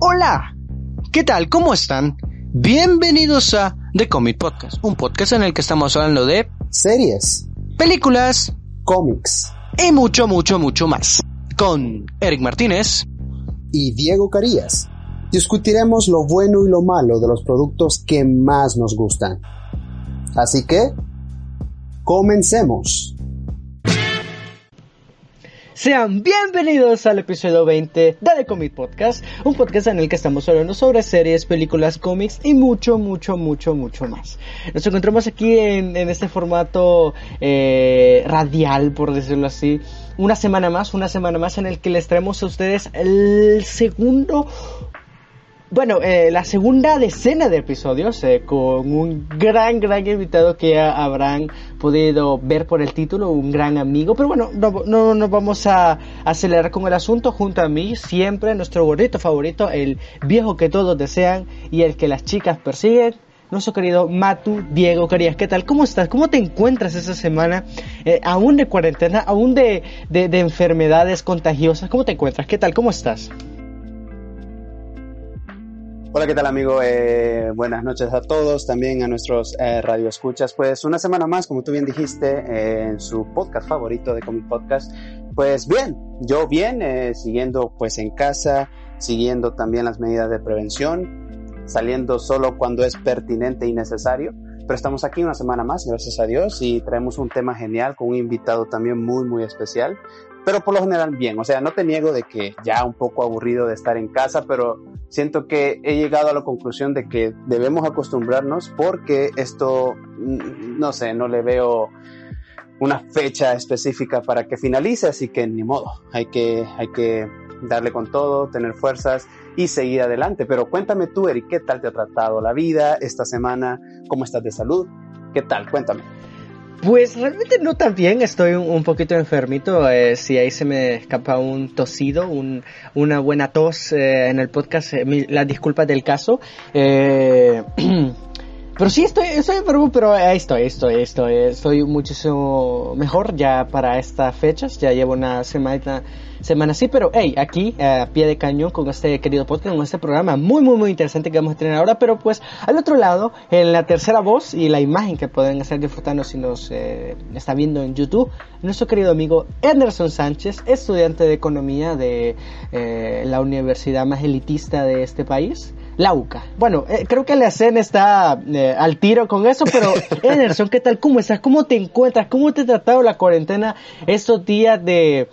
Hola. ¿Qué tal? ¿Cómo están? Bienvenidos a The Comic Podcast, un podcast en el que estamos hablando de series, películas, cómics y mucho, mucho, mucho más. Con Eric Martínez y Diego Carías. Discutiremos lo bueno y lo malo de los productos que más nos gustan. Así que, comencemos. Sean bienvenidos al episodio 20 de The Comic Podcast, un podcast en el que estamos hablando sobre series, películas, cómics y mucho, mucho, mucho, mucho más. Nos encontramos aquí en, este formato eh, radial, por decirlo así, una semana más, una semana más en el que les traemos a ustedes el segundo bueno, eh, la segunda decena de episodios eh, con un gran, gran invitado que ya habrán podido ver por el título, un gran amigo. Pero bueno, no, no nos vamos a acelerar con el asunto. Junto a mí, siempre nuestro gordito favorito, el viejo que todos desean y el que las chicas persiguen. Nuestro querido Matu Diego Carías, ¿qué tal? ¿Cómo estás? ¿Cómo te encuentras esta semana? Eh, aún de cuarentena, aún de, de enfermedades contagiosas. ¿Cómo te encuentras? ¿Qué tal? ¿Cómo estás? Hola, ¿qué tal amigo? Eh, buenas noches a todos, también a nuestros eh, radioescuchas. Pues una semana más, como tú bien dijiste, eh, en su podcast favorito de Comic Podcast. Pues bien, yo bien, eh, siguiendo pues en casa, siguiendo también las medidas de prevención, saliendo solo cuando es pertinente y necesario. Pero estamos aquí una semana más, gracias a Dios, y traemos un tema genial con un invitado también muy, muy especial pero por lo general bien. O sea, no te niego de que ya un poco aburrido de estar en casa, pero siento que he llegado a la conclusión de que debemos acostumbrarnos porque esto, no sé, no le veo una fecha específica para que finalice, así que ni modo, hay que, hay que darle con todo, tener fuerzas y seguir adelante. Pero cuéntame tú, Eric, ¿qué tal te ha tratado la vida esta semana? ¿Cómo estás de salud? ¿Qué tal? Cuéntame. Pues realmente no tan bien, estoy un, poquito enfermito, eh, si ahí se me escapa un tosido, un, una buena tos eh, en el podcast, eh, disculpas del caso. pero sí, estoy, estoy enfermo, pero estoy, estoy, estoy, estoy muchísimo mejor ya para estas fechas, ya llevo una semana semana así, pero hey, aquí a pie de cañón con este querido podcast, con este programa muy, muy, muy interesante que vamos a tener ahora, pero pues al otro lado, en la tercera voz y la imagen que pueden estar disfrutando si nos eh, está viendo en YouTube, nuestro querido amigo Anderson Sánchez, estudiante de economía de eh, la universidad más elitista de este país. La UCA. Bueno, eh, creo que la escena está al tiro con eso, pero Anderson, ¿qué tal? ¿Cómo estás? ¿Cómo te encuentras? ¿Cómo te ha tratado la cuarentena estos días de,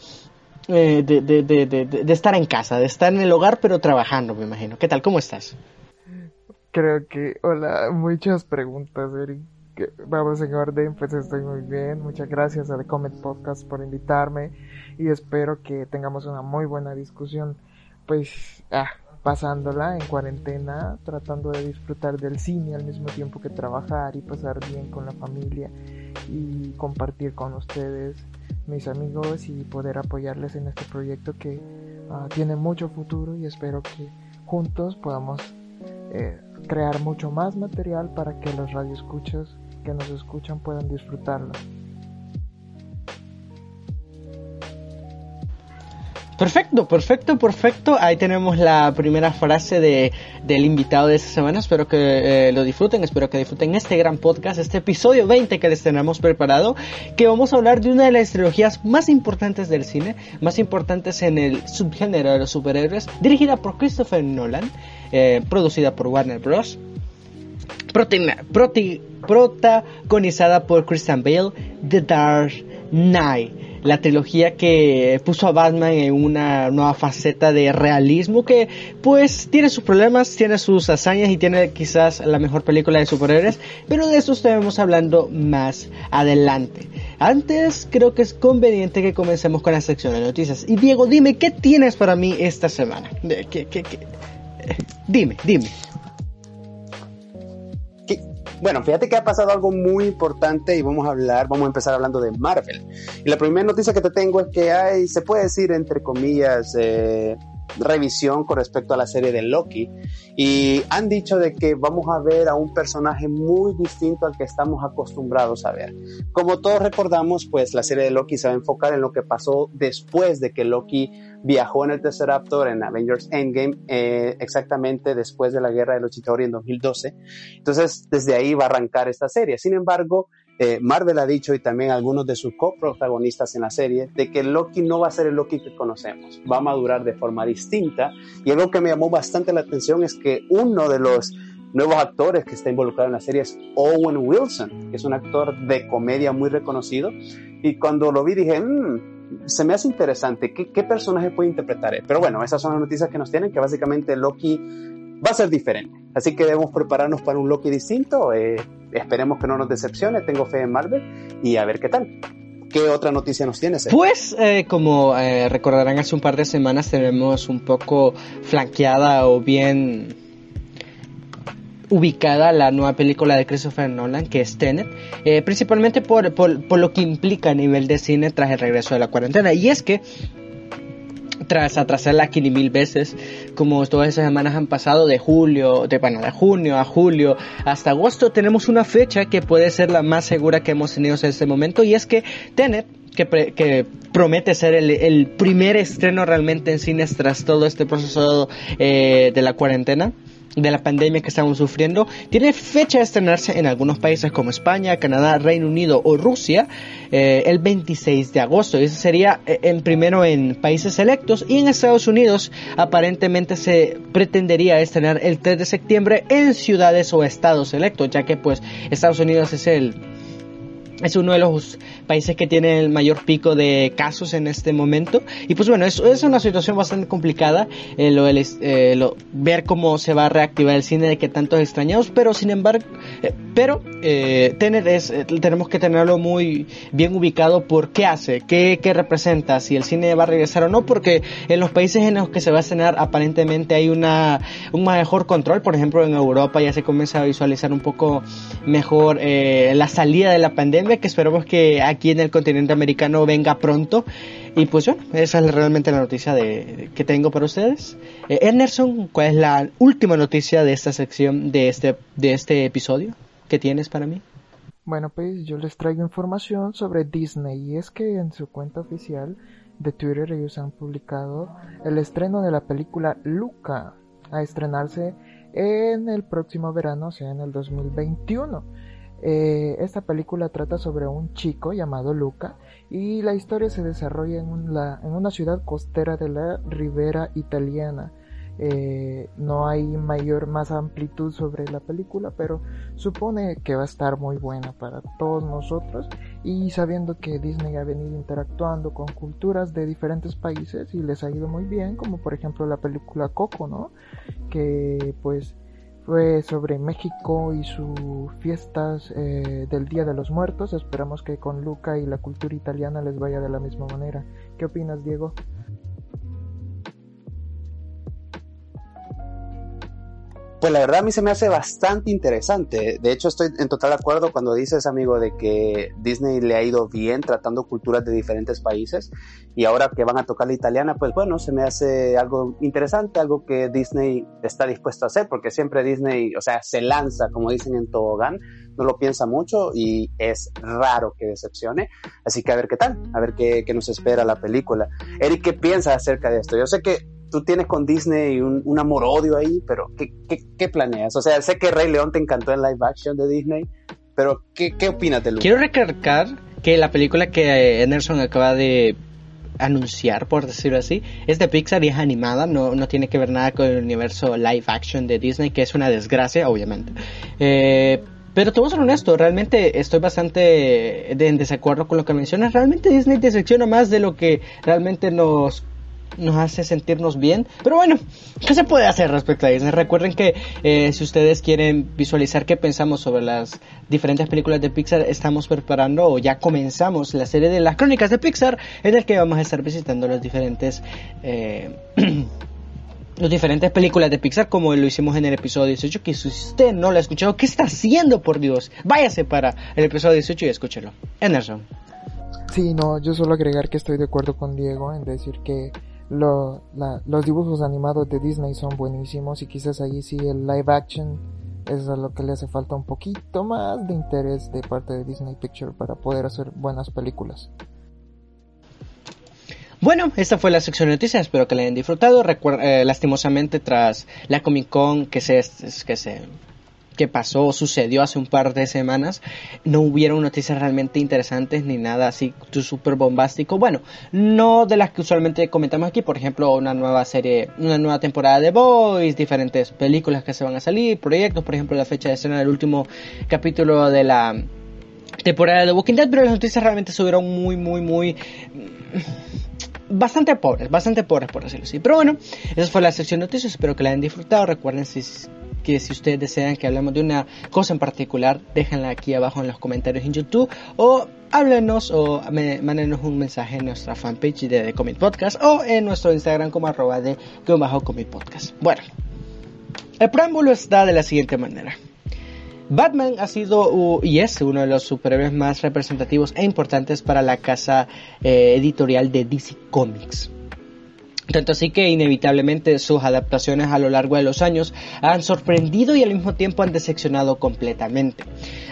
eh, de, de, de, de, estar en casa, de estar en el hogar, pero trabajando, me imagino. ¿Qué tal? ¿Cómo estás? Creo que, hola, muchas preguntas, Eric. Vamos en orden, pues estoy muy bien. Muchas gracias a The Comet Podcast por invitarme y espero que tengamos una muy buena discusión. Pues, ah, pasándola en cuarentena, tratando de disfrutar del cine al mismo tiempo que trabajar y pasar bien con la familia y compartir con ustedes mis amigos y poder apoyarles en este proyecto que uh, tiene mucho futuro y espero que juntos podamos eh, crear mucho más material para que los radioescuchas que nos escuchan puedan disfrutarlo. Perfecto, perfecto, perfecto. Ahí tenemos la primera frase de, del invitado de esta semana. Espero que eh, lo disfruten, espero que disfruten este gran podcast, este episodio 20 que les tenemos preparado, que vamos a hablar de una de las trilogías más importantes del cine, más importantes en el subgénero de los superhéroes, dirigida por Christopher Nolan, eh, producida por Warner Bros. protagonizada por Christian Bale, The Dark Knight. La trilogía que puso a Batman en una nueva faceta de realismo que pues tiene sus problemas, tiene sus hazañas y tiene quizás la mejor película de superhéroes, pero de eso estaremos hablando más adelante. Antes creo que es conveniente que comencemos con la sección de noticias. Y Diego, dime, ¿qué tienes para mí esta semana? ¿Qué, qué, qué? Dime, dime. Bueno, fíjate que ha pasado algo muy importante y vamos a hablar, vamos a empezar hablando de Marvel. Y la primera noticia que te tengo es que hay, se puede decir entre comillas, eh, revisión con respecto a la serie de Loki y han dicho de que vamos a ver a un personaje muy distinto al que estamos acostumbrados a ver. Como todos recordamos, pues la serie de Loki se va a enfocar en lo que pasó después de que Loki viajó en el Raptor en Avengers Endgame, eh, exactamente después de la guerra de los Chitauri en 2012. Entonces, desde ahí va a arrancar esta serie. Sin embargo, eh, Marvel ha dicho y también algunos de sus coprotagonistas en la serie de que Loki no va a ser el Loki que conocemos, va a madurar de forma distinta y algo que me llamó bastante la atención es que uno de los nuevos actores que está involucrado en la serie es Owen Wilson, que es un actor de comedia muy reconocido y cuando lo vi dije, mmm, se me hace interesante, ¿Qué, ¿qué, personaje puede interpretar él? Pero bueno, esas son las noticias que nos tienen, que básicamente Loki va a ser diferente. Así que debemos prepararnos para un Loki distinto. Eh, esperemos que no nos decepcione. Tengo fe en Marvel y a ver qué tal. ¿Qué otra noticia nos tienes? Pues, eh, como eh, recordarán, hace un par de semanas tenemos un poco flanqueada o bien ubicada la nueva película de Christopher Nolan, que es Tenet, principalmente por, por, por, lo que implica a nivel de cine tras el regreso de la cuarentena. Y es que tras atrasarla 15 mil veces, como todas esas semanas han pasado de julio, de, bueno, de junio a julio hasta agosto, tenemos una fecha que puede ser la más segura que hemos tenido en este momento y es que Tenet que, que, promete ser el, el, primer estreno realmente en cines tras todo este proceso eh, de la cuarentena de la pandemia que estamos sufriendo, tiene fecha de estrenarse en algunos países como España, Canadá, Reino Unido o Rusia eh, el 26 de agosto. Eso sería eh, en primero en países selectos y en Estados Unidos aparentemente se pretendería estrenar el 3 de septiembre en ciudades o estados selectos, ya que pues Estados Unidos es el es uno de los países que tiene el mayor pico de casos en este momento. Y pues bueno, es, es una situación bastante complicada eh, lo, eh, lo, ver cómo se va a reactivar el cine de que tantos extrañados, pero sin embargo, eh, pero eh, tener es, tenemos que tenerlo muy bien ubicado por qué hace, qué, qué representa, si el cine va a regresar o no, porque en los países en los que se va a estrenar aparentemente hay una, un mejor control, por ejemplo en Europa ya se comienza a visualizar un poco mejor la salida de la pandemia que esperamos que aquí en el continente americano venga pronto. Y pues bueno, esa es realmente la noticia de, que tengo para ustedes. Eh, Enerson, ¿cuál es la última noticia de esta sección, de este, de este episodio que tienes para mí? Bueno, pues yo les traigo información sobre Disney y es que en su cuenta oficial de Twitter ellos han publicado el estreno de la película Luca a estrenarse en el próximo verano, o sea, en el 2021. Eh, esta película trata sobre un chico llamado Luca y la historia se desarrolla en, una ciudad costera de la ribera italiana. Eh, no hay mayor más amplitud sobre la película, pero supone que va a estar muy buena para todos nosotros y sabiendo que Disney ha venido interactuando con culturas de diferentes países y les ha ido muy bien, como por ejemplo la película Coco, ¿no? Que pues fue sobre México y sus fiestas eh, del Día de los Muertos. Esperamos que con Luca y la cultura italiana les vaya de la misma manera. ¿Qué opinas, Diego? Pues la verdad a mí se me hace bastante interesante. De hecho estoy en total acuerdo cuando dices, amigo, de que Disney le ha ido bien tratando culturas de diferentes países y ahora que van a tocar la italiana, pues bueno, se me hace algo interesante, algo que Disney está dispuesto a hacer, porque siempre Disney, o sea, se lanza, como dicen en Tobogán, no lo piensa mucho y es raro que decepcione. Así que a ver qué tal, a ver qué, qué nos espera la película. Eric, ¿qué piensas acerca de esto? Yo sé que tú tienes con Disney un, un amor-odio ahí, pero ¿qué, ¿qué, planeas? O sea, sé que Rey León te encantó en live action de Disney, pero ¿qué, qué opinas de Luca? Quiero recalcar que la película que Anderson acaba de anunciar, por decirlo así, es de Pixar y es animada, no, no tiene que ver nada con el universo live action de Disney, que es una desgracia, obviamente. Eh, Pero te voy a ser honesto, realmente estoy bastante en desacuerdo con lo que mencionas. Realmente Disney decepciona más de lo que realmente nos nos hace sentirnos bien. Pero bueno, ¿qué se puede hacer respecto a Disney? Recuerden que eh, si ustedes quieren visualizar qué pensamos sobre las diferentes películas de Pixar, estamos preparando o ya comenzamos la serie de las crónicas de Pixar, en el que vamos a estar visitando los diferentes... Eh, las diferentes películas de Pixar como lo hicimos en el episodio 18 que si usted no lo ha escuchado ¿qué está haciendo por Dios? váyase para el episodio 18 y escúchelo Anderson Sí, no, yo solo agregar que estoy de acuerdo con Diego en decir que lo, los dibujos animados de Disney son buenísimos y quizás ahí sí el live action es a lo que le hace falta un poquito más de interés de parte de Disney Picture para poder hacer buenas películas. Bueno, esta fue la sección de noticias, espero que la hayan disfrutado. Eh, lastimosamente tras la Comic Con que se, que se que pasó, sucedió hace un par de semanas, no hubieron noticias realmente interesantes ni nada así súper bombástico. Bueno, no de las que usualmente comentamos aquí, por ejemplo, una nueva serie, una nueva temporada de Boys, diferentes películas que se van a salir, proyectos, por ejemplo, la fecha de escena del último capítulo de la temporada de Walking Dead, pero las noticias realmente subieron muy, muy, muy bastante pobres, bastante pobres por decirlo así. Pero bueno, esa fue la sección de noticias, espero que la hayan disfrutado. Recuerden si, que si ustedes desean que hablemos de una cosa en particular, déjenla aquí abajo en los comentarios en YouTube o háblenos o mándenos un mensaje en nuestra fanpage de Comic Podcast o en nuestro Instagram como arroba de bajo Comic. Bueno, el preámbulo está de la siguiente manera. Batman ha sido y es uno de los superhéroes más representativos e importantes para la casa eh, editorial de DC Comics. Tanto así que inevitablemente sus adaptaciones a lo largo de los años han sorprendido y al mismo tiempo han decepcionado completamente.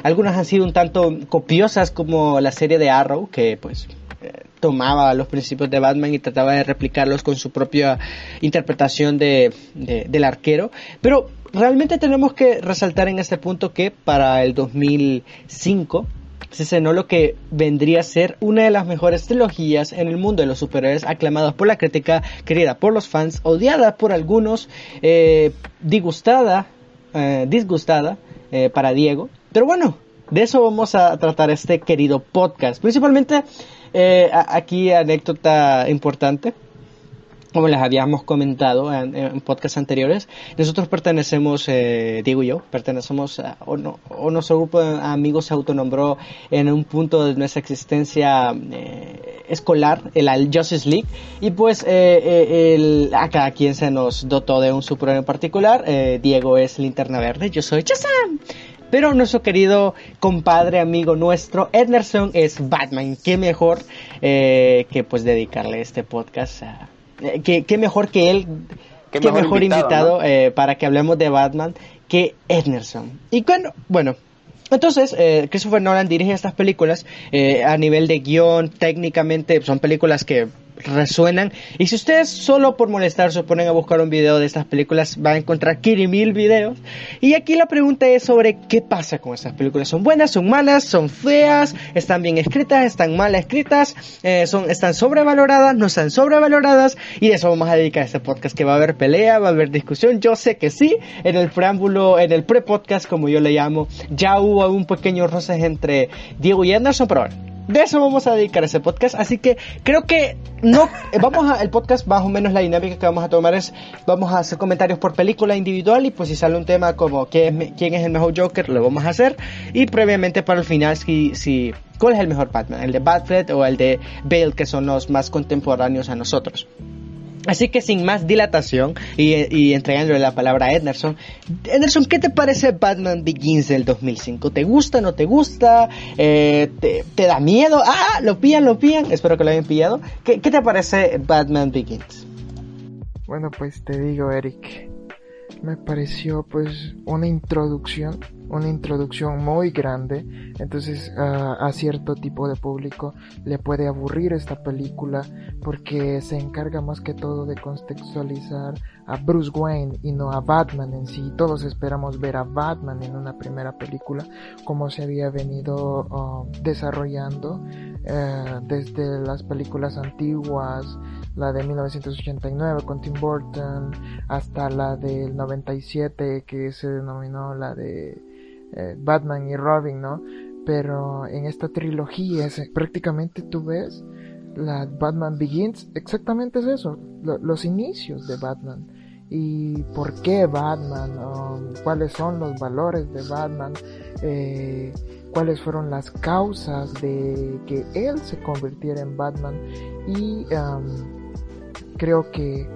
Algunas han sido un tanto copiosas como la serie de Arrow, que pues eh, tomaba los principios de Batman y trataba de replicarlos con su propia interpretación de, del arquero, pero realmente tenemos que resaltar en este punto que para el 2005 se cenó lo que vendría a ser una de las mejores trilogías en el mundo de los superhéroes, aclamadas por la crítica, querida por los fans, odiada por algunos, eh, disgustada, eh, disgustada eh, para Diego. Pero bueno, de eso vamos a tratar este querido podcast. Principalmente aquí anécdota importante como les habíamos comentado en, en podcasts anteriores, nosotros pertenecemos, eh, digo yo, pertenecemos a, o, no, o nuestro grupo de amigos se autonombró en un punto de nuestra existencia eh, escolar, el, Justice League, y pues eh, el, a cada quien se nos dotó de un superhéroe en particular, Diego es Linterna Verde, yo soy Chazam. Pero nuestro querido compadre, amigo nuestro, Ederson es Batman. Qué mejor que pues dedicarle este podcast a, eh, ¿Qué, mejor que él, qué, mejor, invitado, eh, para que hablemos de Batman que Ednerson. Y bueno, bueno entonces, eh, Christopher Nolan dirige estas películas eh, a nivel de guion, técnicamente son películas que resuenan. Y si ustedes solo por molestar se ponen a buscar un video de estas películas, van a encontrar mil videos. Y aquí la pregunta es sobre qué pasa con estas películas. ¿Son buenas? ¿Son malas? ¿Son feas? ¿Están bien escritas? ¿Están mal escritas? Eh, son, ¿Están sobrevaloradas? ¿No están sobrevaloradas? Y de eso vamos a dedicar este podcast, que va a haber pelea, va a haber discusión. Yo sé que sí. En el preámbulo, en el pre-podcast, como yo le llamo, ya hubo un pequeño roce entre Diego y Anderson, pero bueno de eso vamos a dedicar ese podcast. Así que creo que no, eh, vamos a, el podcast más o menos la dinámica que vamos a tomar es, vamos a hacer comentarios por película individual y pues si sale un tema como quién es, quién es el mejor Joker, lo vamos a hacer. Y previamente para el final, si, si, ¿cuál es el mejor Batman? ¿El de Batfleck o el de Bale, que son los más contemporáneos a nosotros? Así que sin más dilatación y, entregándole la palabra a Ederson, Ederson, ¿qué te parece Batman Begins del 2005? ¿Te gusta, no te gusta? Eh, te, da miedo? Ah, lo pillan, lo pillan. Espero que lo hayan pillado. ¿Qué, ¿Qué te parece Batman Begins? Bueno, pues te digo, Eric, me pareció pues una introducción una introducción muy grande, entonces a cierto tipo de público le puede aburrir esta película porque se encarga más que todo de contextualizar a Bruce Wayne y no a Batman en sí. Todos esperamos ver a Batman en una primera película como se había venido um, desarrollando eh, desde las películas antiguas la de 1989 con Tim Burton, hasta la del 97 que se denominó la de eh, Batman y Robin, ¿no? Pero en esta trilogía prácticamente tú ves la Batman Begins, exactamente es eso, los inicios de Batman y por qué Batman, cuáles son los valores de Batman, eh, cuáles fueron las causas de que él se convirtiera en Batman y creo que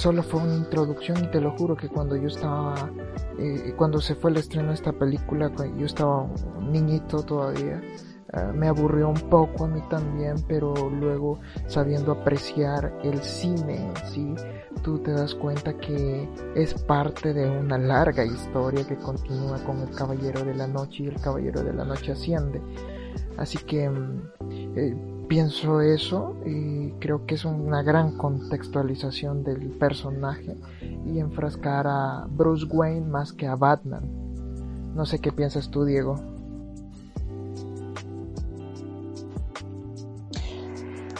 solo fue una introducción y te lo juro que cuando yo estaba eh, cuando se fue el estreno de esta película yo estaba un niñito todavía Ah, me aburrió un poco a mí también, pero luego sabiendo apreciar el cine sí, tú te das cuenta que es parte de una larga historia que continúa con el Caballero de la Noche y el Caballero de la Noche asciende. Así que mm, eh, pienso eso y creo que es una gran contextualización del personaje y enfrascar a Bruce Wayne más que a Batman. No sé qué piensas tú, Diego.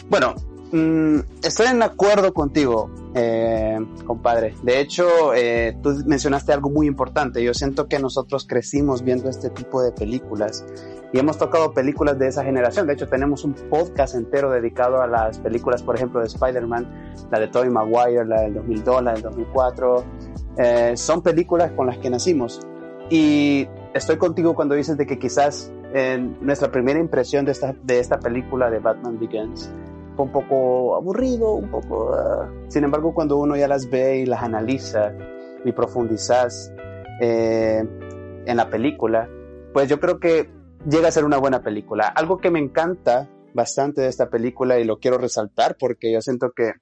Bueno, mm, estoy en acuerdo contigo, eh, compadre. De hecho, eh, tú mencionaste algo muy importante. Yo siento que nosotros crecimos viendo este tipo de películas y hemos tocado películas de esa generación. De hecho, tenemos un podcast entero dedicado a las películas, por ejemplo, de Spider-Man, la de Tobey Maguire, la del 2002, la del 2004. Eh, son películas con las que nacimos. Y estoy contigo cuando dices de que quizás nuestra primera impresión de esta, de esta película de Batman Begins un poco aburrido, un poco... Ah. Sin embargo, cuando uno ya las ve y las analiza y profundizas eh, en la película, pues yo creo que llega a ser una buena película. Algo que me encanta bastante de esta película y lo quiero resaltar porque yo siento que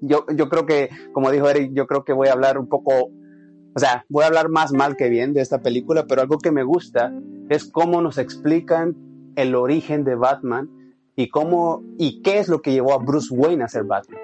yo, yo creo que, como dijo Eric, yo creo que voy a hablar un poco, o sea, voy a hablar más mal que bien de esta película, pero algo que me gusta es cómo nos explican el origen de Batman y cómo y qué es lo que llevó a Bruce Wayne a ser Batman.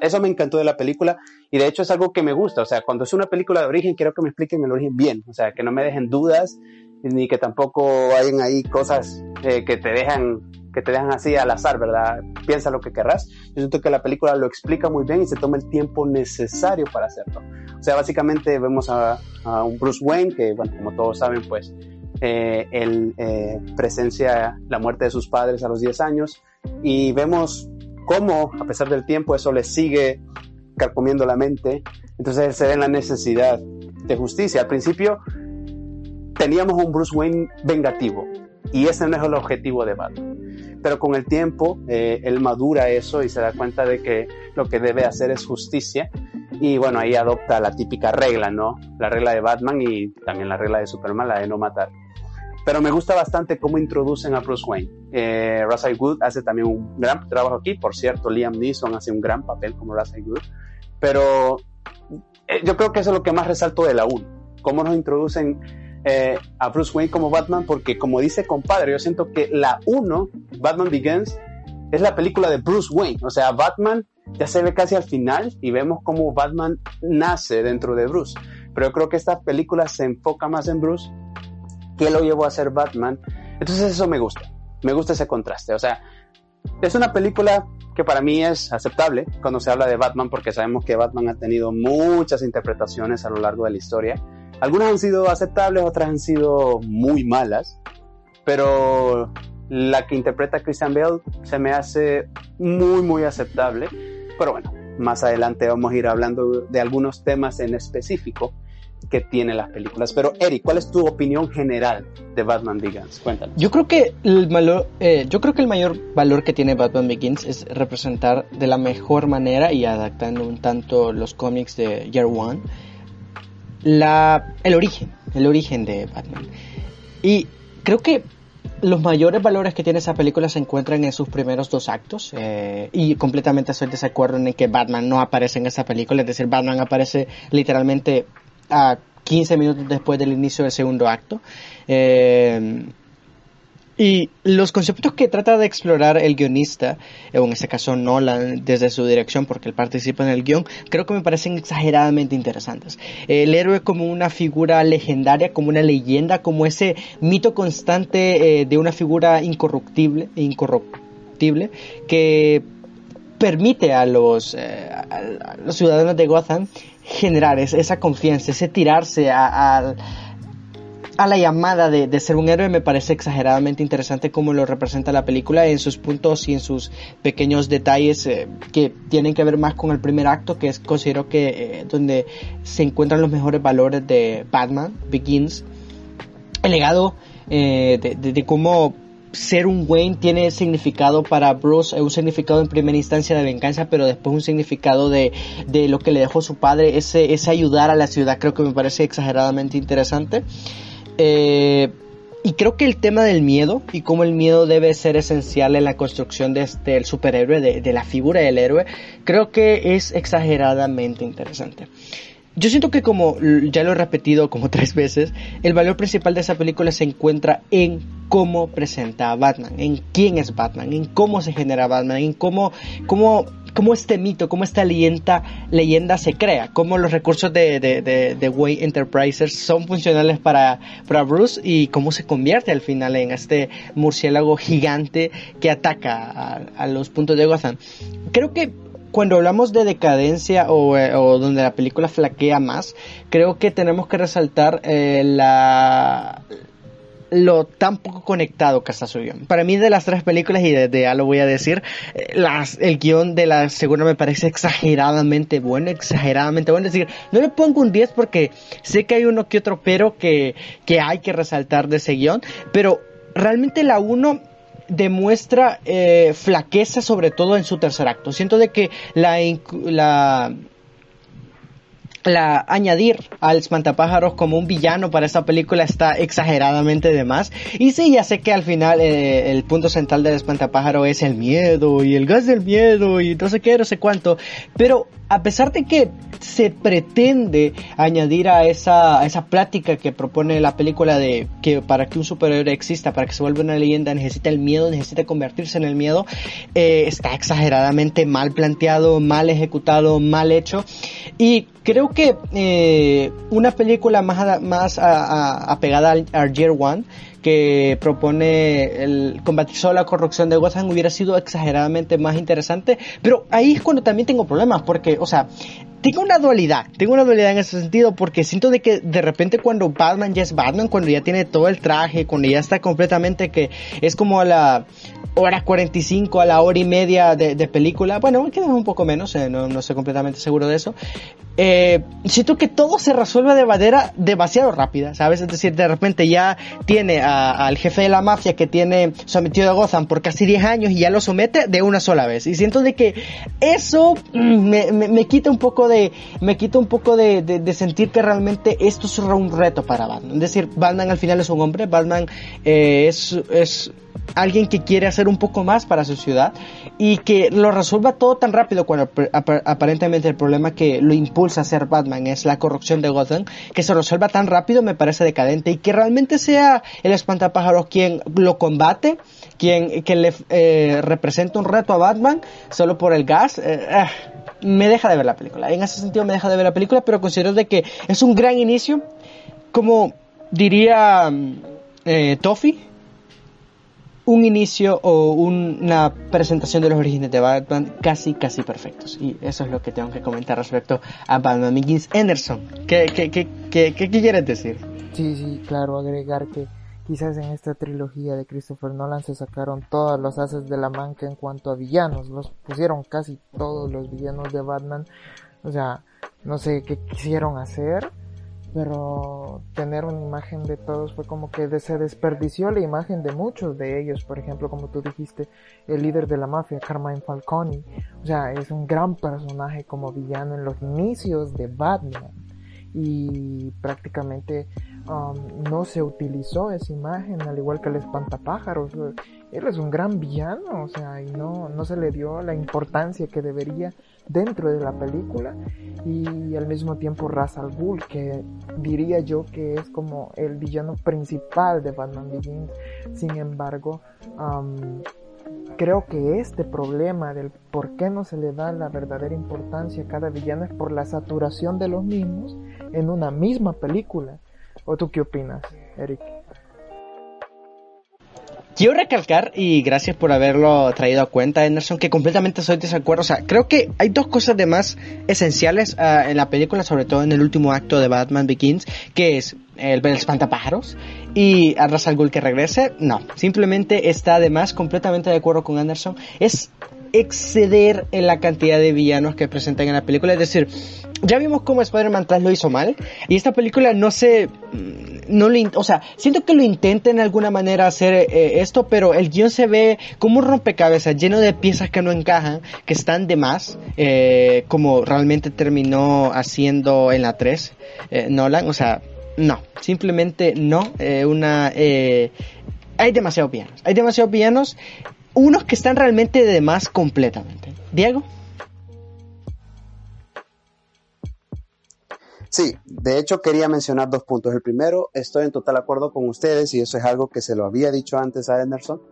Eso me encantó de la película y de hecho es algo que me gusta. O sea, cuando es una película de origen, quiero que me expliquen el origen bien. O sea, que no me dejen dudas ni que tampoco hayan ahí cosas eh, que te dejan que te dejan así al azar, ¿verdad? Piensa lo que querrás. Yo siento que la película lo explica muy bien y se toma el tiempo necesario para hacerlo. O sea, básicamente vemos a, a un Bruce Wayne que, bueno, como todos saben, pues eh, él eh, presencia la muerte de sus padres a los 10 años y vemos cómo, a pesar del tiempo, eso le sigue carcomiendo la mente. Entonces se ve en la necesidad de justicia. Al principio teníamos un Bruce Wayne vengativo y ese no es el objetivo de Batman. Pero con el tiempo eh, él madura eso y se da cuenta de que lo que debe hacer es justicia y bueno, ahí adopta la típica regla, ¿no? La regla de Batman y también la regla de Superman, la de no matar. Pero me gusta bastante cómo introducen a Bruce Wayne. Eh, Russell Wood hace también un gran trabajo aquí. Por cierto, Liam Neeson hace un gran papel como Russell Wood. Pero eh, yo creo que eso es lo que más resalto de la 1. Cómo nos introducen eh, a Bruce Wayne como Batman. Porque como dice compadre, yo siento que la 1, Batman Begins, es la película de Bruce Wayne. O sea, Batman ya se ve casi al final y vemos cómo Batman nace dentro de Bruce. Pero yo creo que esta película se enfoca más en Bruce qué lo llevó a ser Batman. Entonces eso me gusta, me gusta ese contraste. O sea, es una película que para mí es aceptable cuando se habla de Batman porque sabemos que Batman ha tenido muchas interpretaciones a lo largo de la historia. Algunas han sido aceptables, otras han sido muy malas, pero la que interpreta Christian Bale se me hace muy, muy aceptable. Pero bueno, más adelante vamos a ir hablando de algunos temas en específico que tiene las películas. Pero Eric, ¿cuál es tu opinión general de Batman Begins? Cuéntanos. Yo creo que el eh, yo creo que el mayor valor que tiene Batman Begins es representar de la mejor manera y adaptando un tanto los cómics de Year One la el origen, el origen de Batman. Y creo que los mayores valores que tiene esa película se encuentran en sus primeros dos actos eh, y completamente estoy de desacuerdo en que Batman no aparece en esa película, es decir, Batman aparece literalmente a 15 minutos después del inicio del segundo acto. Eh, y los conceptos que trata de explorar el guionista, o en este caso Nolan, desde su dirección, porque él participa en el guion, creo que me parecen exageradamente interesantes. El héroe como una figura legendaria, como una leyenda, como ese mito constante eh, de una figura incorruptible, incorruptible que permite a los, eh, a los ciudadanos de Gotham generar esa confianza, ese tirarse a, la llamada de, ser un héroe me parece exageradamente interesante cómo lo representa la película en sus puntos y en sus pequeños detalles eh, que tienen que ver más con el primer acto que es considero que eh, donde se encuentran los mejores valores de Batman Begins. El legado eh, de, cómo ser un Wayne tiene significado para Bruce, un significado en primera instancia de venganza, pero después un significado de, de lo que le dejó su padre, ese, ese ayudar a la ciudad, creo que me parece exageradamente interesante. Eh, y creo que el tema del miedo y cómo el miedo debe ser esencial en la construcción de este, el superhéroe, de, de la figura del héroe, creo que es exageradamente interesante. Yo siento que como ya lo he repetido como tres veces, el valor principal de esa película se encuentra en cómo presenta a Batman, en quién es Batman, en cómo se genera Batman, en cómo, cómo, cómo este mito, cómo esta leyenda, leyenda se crea, cómo los recursos de, de, de, Wayne Enterprises son funcionales para, para Bruce y cómo se convierte al final en este murciélago gigante que ataca a, a los puntos de Gotham. Creo que cuando hablamos de decadencia eh, o, donde la película flaquea más, creo que tenemos que resaltar eh, la lo tan poco conectado que está su guion. Para mí de las tres películas, y de, ya lo voy a decir, eh, las, el guion de la segunda me parece exageradamente bueno, exageradamente bueno. Es decir, no le pongo un 10 porque sé que hay uno que otro pero que, que hay que resaltar de ese guion, pero realmente la 1 demuestra eh, flaqueza sobre todo en su tercer acto. Siento de que la, la la añadir al espantapájaros como un villano para esta película está exageradamente de más. Y sí, ya sé que al final eh, el punto central del espantapájaro es el miedo y el gas del miedo y no sé qué, no sé cuánto. Pero a pesar de que se pretende añadir a esa, esa plática que propone la película de que para que un superhéroe exista, para que se vuelva una leyenda, necesita el miedo, necesita convertirse en el miedo, eh, está exageradamente mal planteado, mal ejecutado, mal hecho. Y creo que eh, una película más, más apegada al, al One que propone el combatir solo la corrupción de Gotham hubiera sido exageradamente más interesante, pero ahí es cuando también tengo problemas, porque, o sea, tengo una dualidad, tengo una dualidad en ese sentido, porque siento de que de repente cuando Batman ya es Batman, cuando ya tiene todo el traje, cuando ya está completamente que es como a la hora 45, a la hora y media de, película, bueno, queda un poco menos, eh, no, no estoy completamente seguro de eso, eh, siento que todo se resuelve de manera demasiado rápida, ¿sabes? Es decir, de repente ya tiene al jefe de la mafia que tiene sometido a Gotham por casi 10 años y ya lo somete de una sola vez. Y siento de que eso mm, me, me, quita un poco de, me quita un poco de, sentir que realmente esto es un reto para Batman. Es decir, Batman al final es un hombre, Batman eh, es, alguien que quiere hacer un poco más para su ciudad y que lo resuelva todo tan rápido cuando aparentemente el problema que lo impulsa a ser Batman es la corrupción de Gotham, que se resuelva tan rápido me parece decadente y que realmente sea el espantapájaros quien lo combate, quien que le eh, representa un reto a Batman solo por el gas. Eh, eh, me deja de ver la película. En ese sentido me deja de ver la película, pero considero de que es un gran inicio, como diría eh, Toffee, un inicio o una presentación de los orígenes de Batman casi, casi perfectos. Y eso es lo que tengo que comentar respecto a Batman Begins. Anderson, ¿qué, qué, qué, qué, qué quieres decir? Sí, sí, claro, agregar que quizás en esta trilogía de Christopher Nolan se sacaron todas los haces de la manca en cuanto a villanos. Los pusieron casi todos los villanos de Batman. O sea, no sé qué quisieron hacer pero tener una imagen de todos fue como que se desperdició la imagen de muchos de ellos, por ejemplo, como tú dijiste, el líder de la mafia, Carmine Falcone, o sea, es un gran personaje como villano en los inicios de Batman y prácticamente um, no se utilizó esa imagen, al igual que el espantapájaros, él es un gran villano, o sea, y no, no se le dio la importancia que debería dentro de la película. Y al mismo tiempo Ra's al Ghul que diría yo que es como el villano principal de Batman Begins. Sin embargo creo que este problema del por qué no se le da la verdadera importancia a cada villano es por la saturación de los mismos en una misma película ¿o tú qué opinas Eric? quiero recalcar, y gracias por haberlo traído a cuenta, Anderson, que completamente soy de desacuerdo. O sea, creo que hay dos cosas de más esenciales uh, en la película, sobre todo en el último acto de Batman Begins, que es el, el espantapájaros y a Ra's al Ghul que regrese. No, simplemente está además completamente de acuerdo con Anderson. Es exceder en la cantidad de villanos que presentan en la película. Es decir, ya vimos cómo Spider-Man 3 lo hizo mal y esta película no se... No le, o sea, siento que lo intenta en alguna manera hacer eh, esto, pero el guion se ve como un rompecabezas lleno de piezas que no encajan, que están de más, eh, como realmente terminó haciendo en la 3 eh, Nolan. O sea, no, simplemente no. Eh, una, eh, hay demasiados villanos. Hay demasiados villanos. Unos que están realmente de más completamente. Diego. Sí, de hecho quería mencionar dos puntos. El primero, estoy en total acuerdo con ustedes y eso es algo que se lo había dicho antes a Anderson,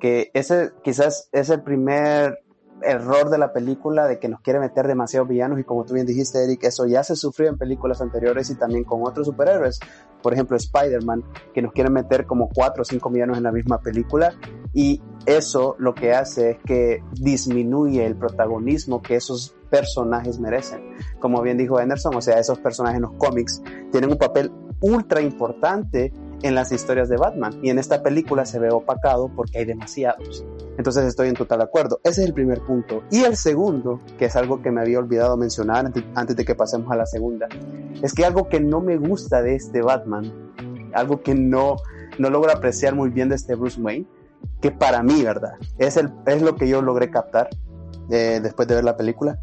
que ese quizás es el primer error de la película de que nos quiere meter demasiados villanos y como tú bien dijiste Eric, eso ya se sufrió en películas anteriores y también con otros superhéroes, por ejemplo Spider-Man, que nos quieren meter como cuatro o cinco villanos en la misma película y eso lo que hace es que disminuye el protagonismo que esos personajes merecen. Como bien dijo Anderson, o sea, esos personajes en los cómics tienen un papel ultra importante en las historias de Batman y en esta película se ve opacado porque hay demasiados. Entonces estoy en total acuerdo. Ese es el primer punto. Y el segundo, que es algo que me había olvidado mencionar antes de que pasemos a la segunda, es que algo que no me gusta de este Batman, algo que no, no logro apreciar muy bien de este Bruce Wayne, que para mí, ¿verdad? Es, el, es lo que yo logré captar eh, después de ver la película,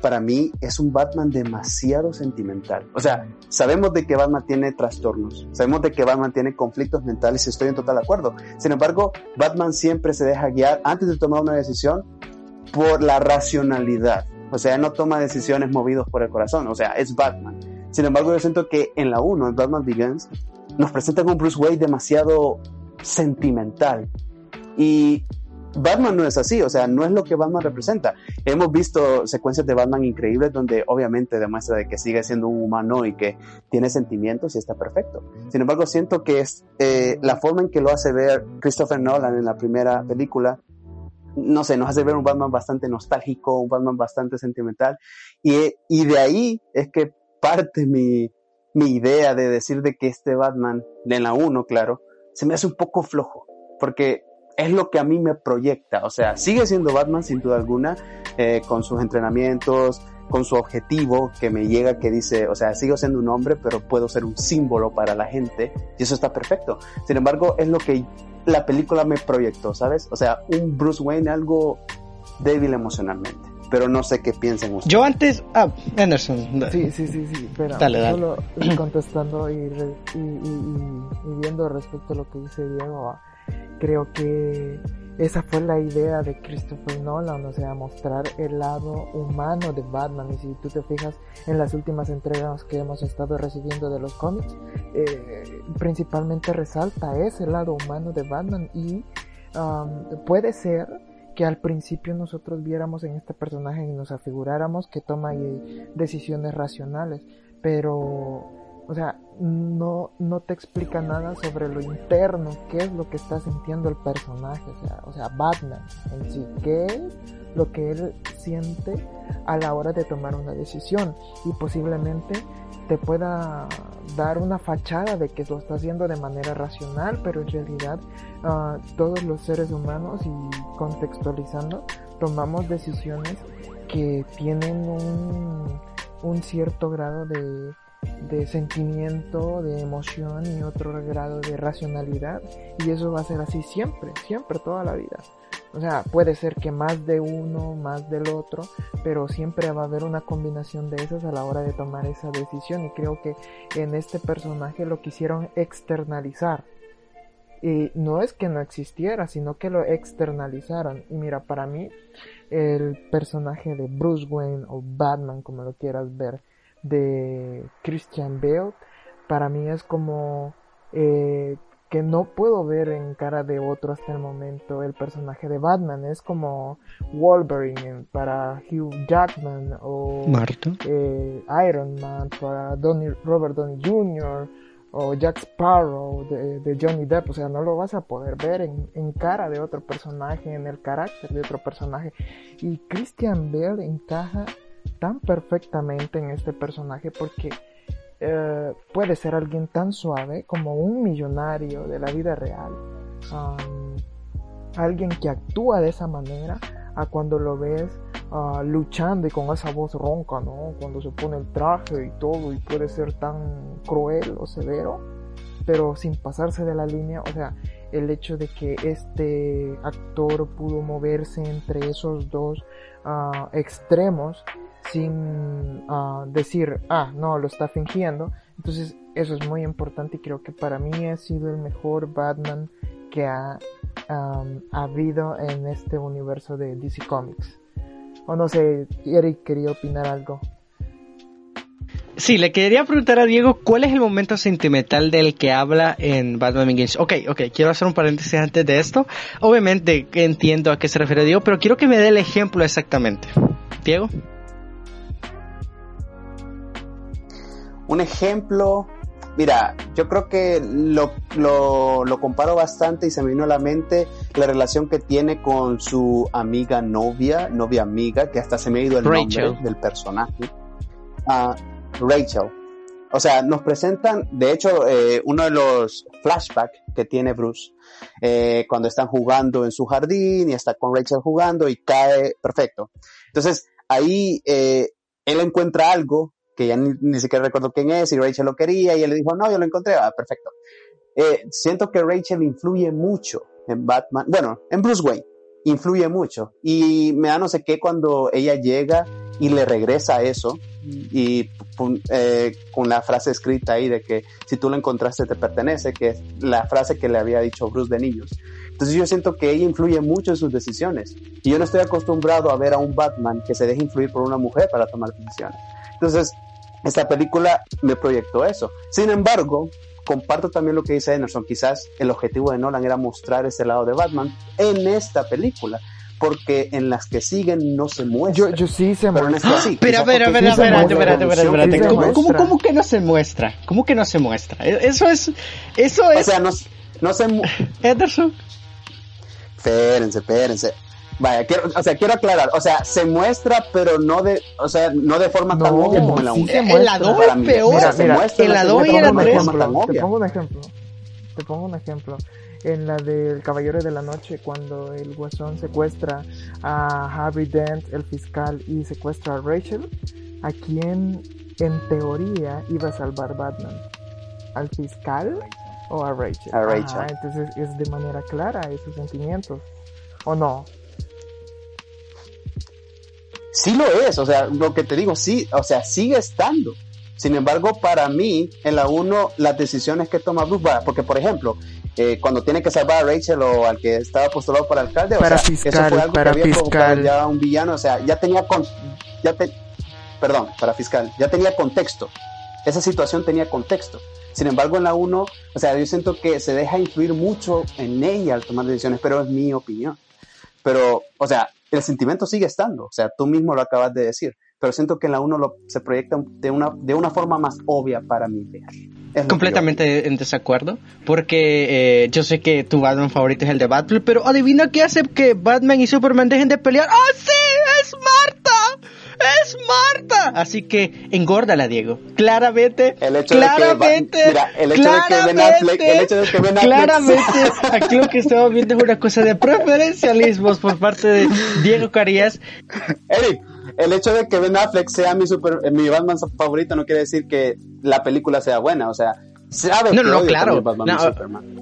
para mí es un Batman demasiado sentimental. O sea, sabemos de que Batman tiene trastornos, sabemos de que Batman tiene conflictos mentales estoy en total acuerdo. Sin embargo, Batman siempre se deja guiar antes de tomar una decisión por la racionalidad. O sea, no toma decisiones movidos por el corazón. O sea, es Batman. Sin embargo, yo siento que en la 1, en Batman Begins, nos presentan un Bruce Wayne demasiado sentimental. Y Batman no es así, o sea, no es lo que Batman representa. Hemos visto secuencias de Batman increíbles donde obviamente demuestra de que sigue siendo un humano y que tiene sentimientos y está perfecto. Sin embargo, siento que es eh, la forma en que lo hace ver Christopher Nolan en la primera película, no sé, nos hace ver un Batman bastante nostálgico, un Batman bastante sentimental y, de ahí es que parte mi, mi idea de decir de que este Batman, en la 1, claro, se me hace un poco flojo, porque es lo que a mí me proyecta. O sea, sigue siendo Batman sin duda alguna, eh, con sus entrenamientos, con su objetivo que me llega que dice, o sea, sigo siendo un hombre, pero puedo ser un símbolo para la gente y eso está perfecto. Sin embargo, es lo que la película me proyectó, ¿sabes? O sea, un Bruce Wayne algo débil emocionalmente. Pero no sé qué piensen ustedes. Yo antes... Ah, Anderson. Sí, sí, sí, sí. Pero dale, dale. solo contestando y, y, y, y, viendo respecto a lo que dice Diego, creo que esa fue la idea de Christopher Nolan, o sea, mostrar el lado humano de Batman. Y si tú te fijas en las últimas entregas que hemos estado recibiendo de los cómics, eh, principalmente resalta ese lado humano de Batman y um, puede ser que al principio nosotros viéramos en este personaje y nos afiguráramos que toma decisiones racionales, pero o sea, no, no te explica nada sobre lo interno, qué es lo que está sintiendo el personaje, o sea, o sea, Batman en sí, qué es lo que él siente a la hora de tomar una decisión. Y posiblemente te pueda dar una fachada de que lo está haciendo de manera racional, pero en realidad uh, todos los seres humanos y contextualizando tomamos decisiones que tienen un, un cierto grado de de sentimiento, de emoción y otro grado de racionalidad. Y eso va a ser así siempre, siempre, toda la vida. O sea, puede ser que más de uno, más del otro, pero siempre va a haber una combinación de esas a la hora de tomar esa decisión. Y creo que en este personaje lo quisieron externalizar. Y no es que no existiera, sino que lo externalizaron. Y mira, para mí, el personaje de Bruce Wayne o Batman, como lo quieras ver, de Christian Bale, para mí es como eh, que no puedo ver en cara de otro hasta el momento el personaje de Batman. Es como Wolverine para Hugh Jackman o. Eh, Iron Man para Donny, Robert Downey Jr. o Jack Sparrow de, Johnny Depp, o sea, no lo vas a poder ver en, en, cara de otro personaje, en el carácter de otro personaje. Y Christian Bale encaja tan perfectamente en este personaje porque eh, puede ser alguien tan suave como un millonario de la vida real. alguien que actúa de esa manera a cuando lo ves uh, luchando y con esa voz ronca, ¿no? Cuando se pone el traje y todo y puede ser tan cruel o severo, pero sin pasarse de la línea, o sea, el hecho de que este actor pudo moverse entre esos dos uh, extremos sin uh, decir, ah, no, lo está fingiendo. Entonces, eso es muy importante y creo que para mí ha sido el mejor Batman que ha habido en este universo de DC Comics. O no sé, Eric quería opinar algo. Sí, le quería preguntar a Diego cuál es el momento sentimental del que habla en Batman Begins. Ok, ok, quiero hacer un paréntesis antes de esto. Obviamente entiendo a qué se refiere Diego, pero quiero que me dé el ejemplo exactamente. Diego. Un ejemplo, mira, yo creo que lo, lo, comparo bastante y se me vino a la mente la relación que tiene con su amiga novia, novia amiga, que hasta se me ha ido el nombre del personaje. Uh, Rachel. O sea, nos presentan, de hecho, eh, uno de los flashbacks que tiene Bruce, eh, cuando están jugando en su jardín y está con Rachel jugando y cae perfecto. Entonces, ahí eh, él encuentra algo que ya ni, siquiera recuerdo quién es, y Rachel lo quería, y él le dijo, no, yo lo encontré, ah, perfecto. Eh, siento que Rachel influye mucho en Batman, bueno, en Bruce Wayne, influye mucho, y me da no sé qué cuando ella llega y le regresa eso, y eh, con la frase escrita ahí de que si tú lo encontraste te pertenece, que es la frase que le había dicho Bruce de niños. Entonces yo siento que ella influye mucho en sus decisiones. Y yo no estoy acostumbrado a ver a un Batman que se deje influir por una mujer para tomar decisiones. Entonces, esta película me proyectó eso. Sin embargo, comparto también lo que dice Emerson. Quizás el objetivo de Nolan era mostrar ese lado de Batman en esta película. Porque en las que siguen no se muestra. Yo, yo sí se muestra. Pero, pero, pero, espérate, espérate, espérate, ¿Cómo, cómo, cómo, que no se muestra? ¿Cómo que no se muestra? E, eso es, eso es. O sea, no, no se. Ederson. Espérense, espérense. Vaya, quiero, o sea, quiero aclarar, o sea, se muestra, pero no de, o sea, no de forma tan obvia como en la 1. Sí en la 2 es peor, mira, se muestra en la 2 y en la 3. Te pongo un ejemplo, te pongo un ejemplo. En la del Caballero de la Noche, cuando el guasón secuestra a Harvey Dent, el fiscal, y secuestra a Rachel, ¿a quién en teoría iba a salvar Batman? ¿Al fiscal o a Rachel? A Rachel. entonces es de manera clara esos sentimientos. ¿O no? Sí lo es, o sea, lo que te digo, sí, o sea, sigue estando. Sin embargo, para mí, en la 1, las decisiones que toma Bruce, porque por ejemplo, eh, cuando tiene que salvar a Rachel o al que estaba postulado para alcalde, para o sea, fiscal, eso fue algo para que había fiscal. ya un villano, o sea, ya tenía con, ya te, perdón, para fiscal, ya tenía contexto. Esa situación tenía contexto. Sin embargo, en la 1, o sea, yo siento que se deja influir mucho en ella al tomar decisiones, pero es mi opinión. Pero, o sea, el sentimiento sigue estando, o sea, tú mismo lo acabas de decir, pero siento que en la 1 se proyecta de una, de una forma más obvia para mí Completamente en desacuerdo, porque eh, yo sé que tu Batman favorito es el de Batman, pero adivina qué hace que Batman y Superman dejen de pelear. ¡Ah, sí! ¡Es Marta! ¡Es Marta! Así que engórdala, Diego. Claramente. El hecho claramente. De que, mira, el hecho de que Ben Affleck. El hecho de que ben Affleck claramente. Aquí lo que estamos viendo es una cosa de preferencialismos por parte de Diego Carías. Eric, el hecho de que Ben Affleck sea mi, super, mi Batman favorito no quiere decir que la película sea buena. O sea, sabe no, que no, claro. Batman no. Superman.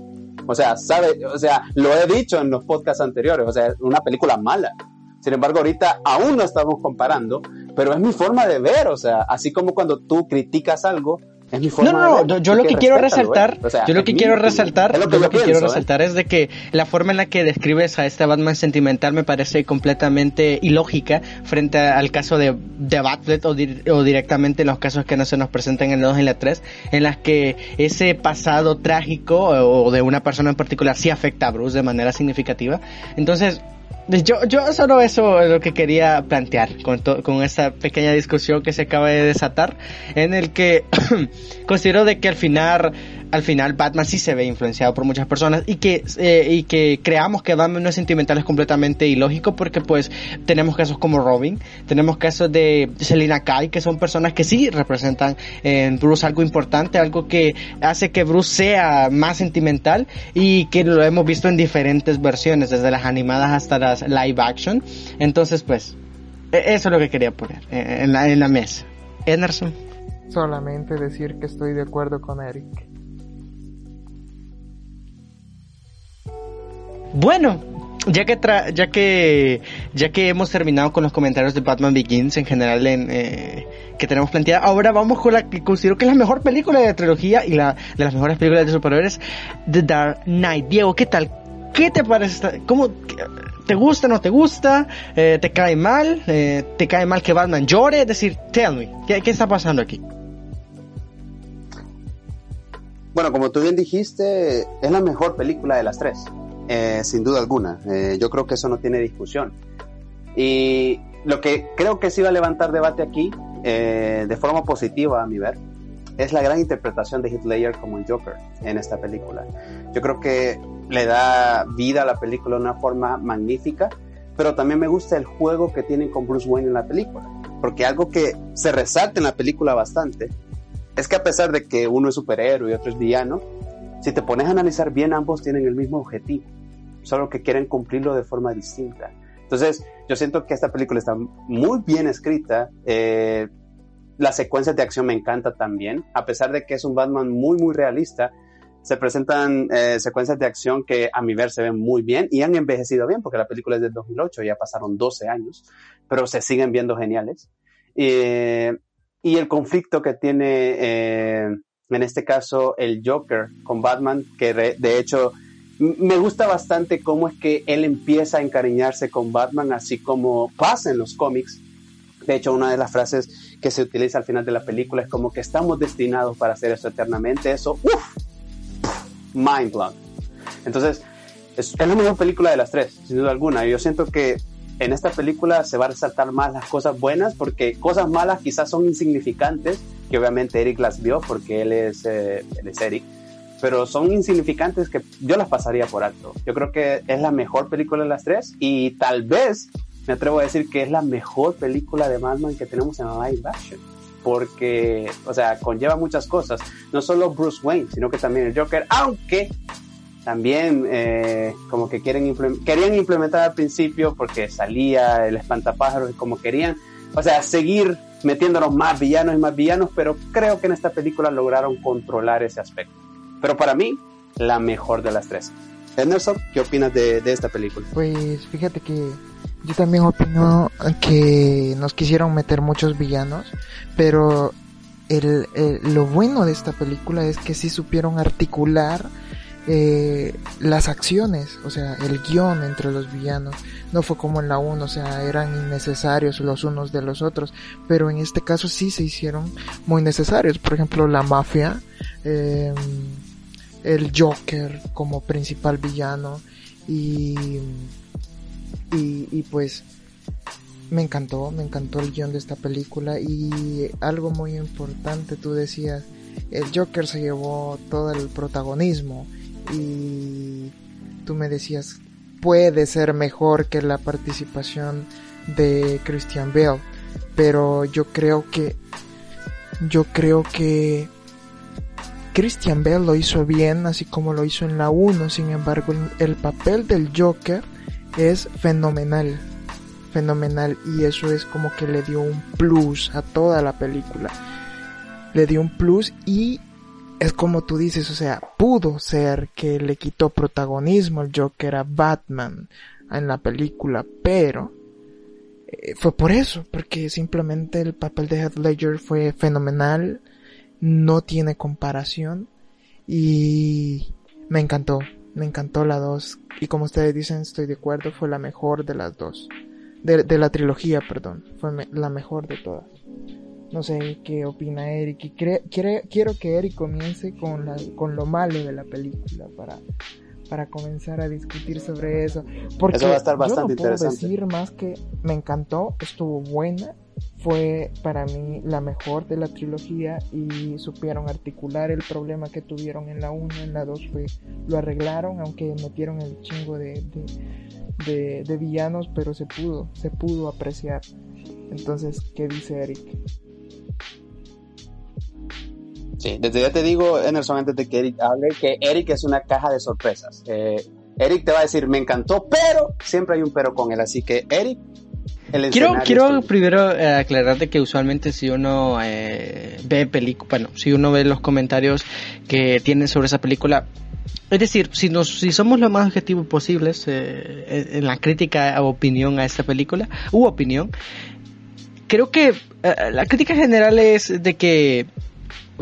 O sea, sabe, o sea, lo he dicho en los podcasts anteriores. O sea, una película mala. Sin embargo, ahorita aún no estamos comparando, pero es mi forma de ver, o sea, así como cuando tú criticas algo, es mi forma no, no, no, yo lo que quiero resaltar, yo lo que quiero resaltar, lo que, lo que quiero ¿eh? resaltar es de que la forma en la que describes a este Batman sentimental me parece completamente ilógica frente al caso de, de Batlet o, o, directamente en los casos que no se nos presentan en la 2 y la 3, en las que ese pasado trágico o de una persona en particular sí afecta a Bruce de manera significativa. Entonces, yo, yo solo eso es lo que quería plantear con, con esta pequeña discusión que se acaba de desatar, en el que considero de que al final al final Batman sí se ve influenciado por muchas personas y que, eh, y que creamos que Batman no es sentimental es completamente ilógico porque pues tenemos casos como Robin, tenemos casos de Selina Kyle que son personas que sí representan en Bruce algo importante, algo que hace que Bruce sea más sentimental y que lo hemos visto en diferentes versiones, desde las animadas hasta las live action. Entonces pues e-, eso es lo que quería poner eh, en la, en la mesa. Anderson. Solamente decir que estoy de acuerdo con Eric. Bueno, ya que ya que ya que hemos terminado con los comentarios de Batman Begins en general en, eh, que tenemos planteada, ahora vamos con la que considero que es la mejor película de la trilogía y la de las mejores películas de superhéroes, The Dark Knight. Diego, ¿qué tal? ¿Qué te parece? ¿Cómo te gusta, no te gusta? Eh, ¿Te cae mal? Eh, ¿Te cae mal que Batman llore? Es decir, tell me, ¿qué, qué está pasando aquí? Bueno, como tú bien dijiste, es la mejor película de las tres, eh, sin duda alguna. Eh, yo creo que eso no tiene discusión. Y lo que creo que sí va a levantar debate aquí, eh, de forma positiva a mi ver, es la gran interpretación de Heath Ledger como el Joker en esta película. Yo creo que le da vida a la película de una forma magnífica, pero también me gusta el juego que tienen con Bruce Wayne en la película, porque algo que se resalta en la película bastante es que a pesar de que uno es superhéroe y otro es villano, si te pones a analizar bien, ambos tienen el mismo objetivo, solo que quieren cumplirlo de forma distinta. Entonces, yo siento que esta película está muy bien escrita. Eh, las secuencias de acción me encanta también, a pesar de que es un Batman muy, muy realista. Se presentan eh, secuencias de acción que a mi ver se ven muy bien y han envejecido bien, porque la película es del 2008, ya pasaron 12 años, pero se siguen viendo geniales. Eh, y el conflicto que tiene, eh, en este caso, el Joker con Batman, que de hecho me gusta bastante cómo es que él empieza a encariñarse con Batman, así como pasa en los cómics. De hecho, una de las frases que se utiliza al final de la película es como que estamos destinados para hacer eso eternamente. Eso, uff, mind blown. Entonces, es, la mejor película de las tres, sin duda alguna. Yo siento que en esta película se va a resaltar más las cosas buenas porque cosas malas quizás son insignificantes, que obviamente Eric las vio porque él es, eh, él es Eric, pero son insignificantes que yo las pasaría por alto. Yo creo que es la mejor película de las tres y tal vez me atrevo a decir que es la mejor película de Batman que tenemos en live action. Porque, o sea, conlleva muchas cosas. No solo Bruce Wayne, sino que también el Joker, aunque también eh, como que quieren querían implementar al principio porque salía el espantapájaros y como querían, o sea, seguir metiéndonos más villanos y más villanos, pero creo que en esta película lograron controlar ese aspecto. Pero para mí, la mejor de las tres. Anderson, ¿qué opinas de, de esta película? Pues fíjate que yo también opino que nos quisieron meter muchos villanos, pero el, lo bueno de esta película es que sí supieron articular eh, las acciones, o sea, el guion entre los villanos. No fue como en la 1, o sea, eran innecesarios los unos de los otros, pero en este caso sí se hicieron muy necesarios. Por ejemplo, la mafia, eh, el Joker como principal villano y, y, pues me encantó, me encantó el guion de esta película y algo muy importante, tú decías, el Joker se llevó todo el protagonismo y tú me decías puede ser mejor que la participación de Christian Bale pero yo creo que yo creo que Christian Bale lo hizo bien así como lo hizo en la 1 sin embargo el papel del Joker es fenomenal fenomenal. Y eso es como que le dio un plus a toda la película. Le dio un plus y es como tú dices, o sea, pudo ser que le quitó protagonismo el Joker a Batman en la película, pero eh, fue por eso, porque simplemente el papel de Heath Ledger fue fenomenal, no tiene comparación y me encantó, me encantó la dos y como ustedes dicen, estoy de acuerdo, fue la mejor de las dos, de, de la trilogía, perdón, fue me, la mejor de todas. No sé qué opina Eric. Y quiere, quiero que Eric comience con, la, con lo malo de la película para, para comenzar a discutir sobre eso. Porque eso va a estar bastante yo no puedo interesante. decir más que me encantó, estuvo buena, fue para mí la mejor de la trilogía y supieron articular el problema que tuvieron en la 1, en la 2 fue, lo arreglaron, aunque metieron el chingo de, de, villanos, pero se pudo, se pudo apreciar. Entonces, ¿qué dice Eric? Sí, desde ya te digo, Emerson, antes de que Eric hable, que Eric es una caja de sorpresas. Eh, Eric te va a decir, me encantó, pero siempre hay un pero con él. Así que, Eric, quiero quiero primero eh, aclararte que usualmente si uno eh, ve película, bueno, si uno ve los comentarios que tienen sobre esa película, es decir, si nos si somos lo más objetivos posibles eh, en la crítica o opinión a esta película, u opinión, creo que la crítica general es de que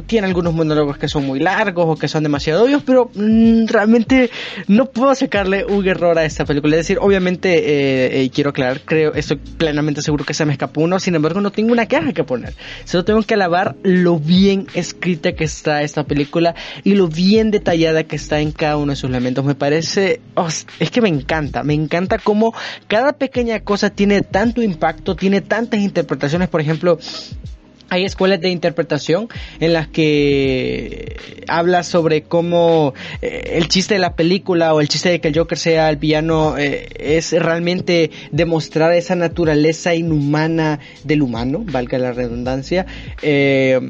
tiene algunos monólogos que son muy largos o que son demasiado obvios, pero mm, realmente no puedo sacarle un error a esta película. Es decir, obviamente, eh, eh, quiero aclarar, creo, estoy plenamente seguro que se me escapó uno, sin embargo, no tengo una queja que poner. Solo tengo que alabar lo bien escrita que está esta película y lo bien detallada que está en cada uno de sus elementos. Me parece, oh, es que me encanta, me encanta cómo cada pequeña cosa tiene tanto impacto, tiene tantas interpretaciones, por ejemplo, hay escuelas de interpretación en las que habla sobre cómo eh, el chiste de la película o el chiste de que el Joker sea el villano eh, es realmente demostrar esa naturaleza inhumana del humano, valga la redundancia. Eh,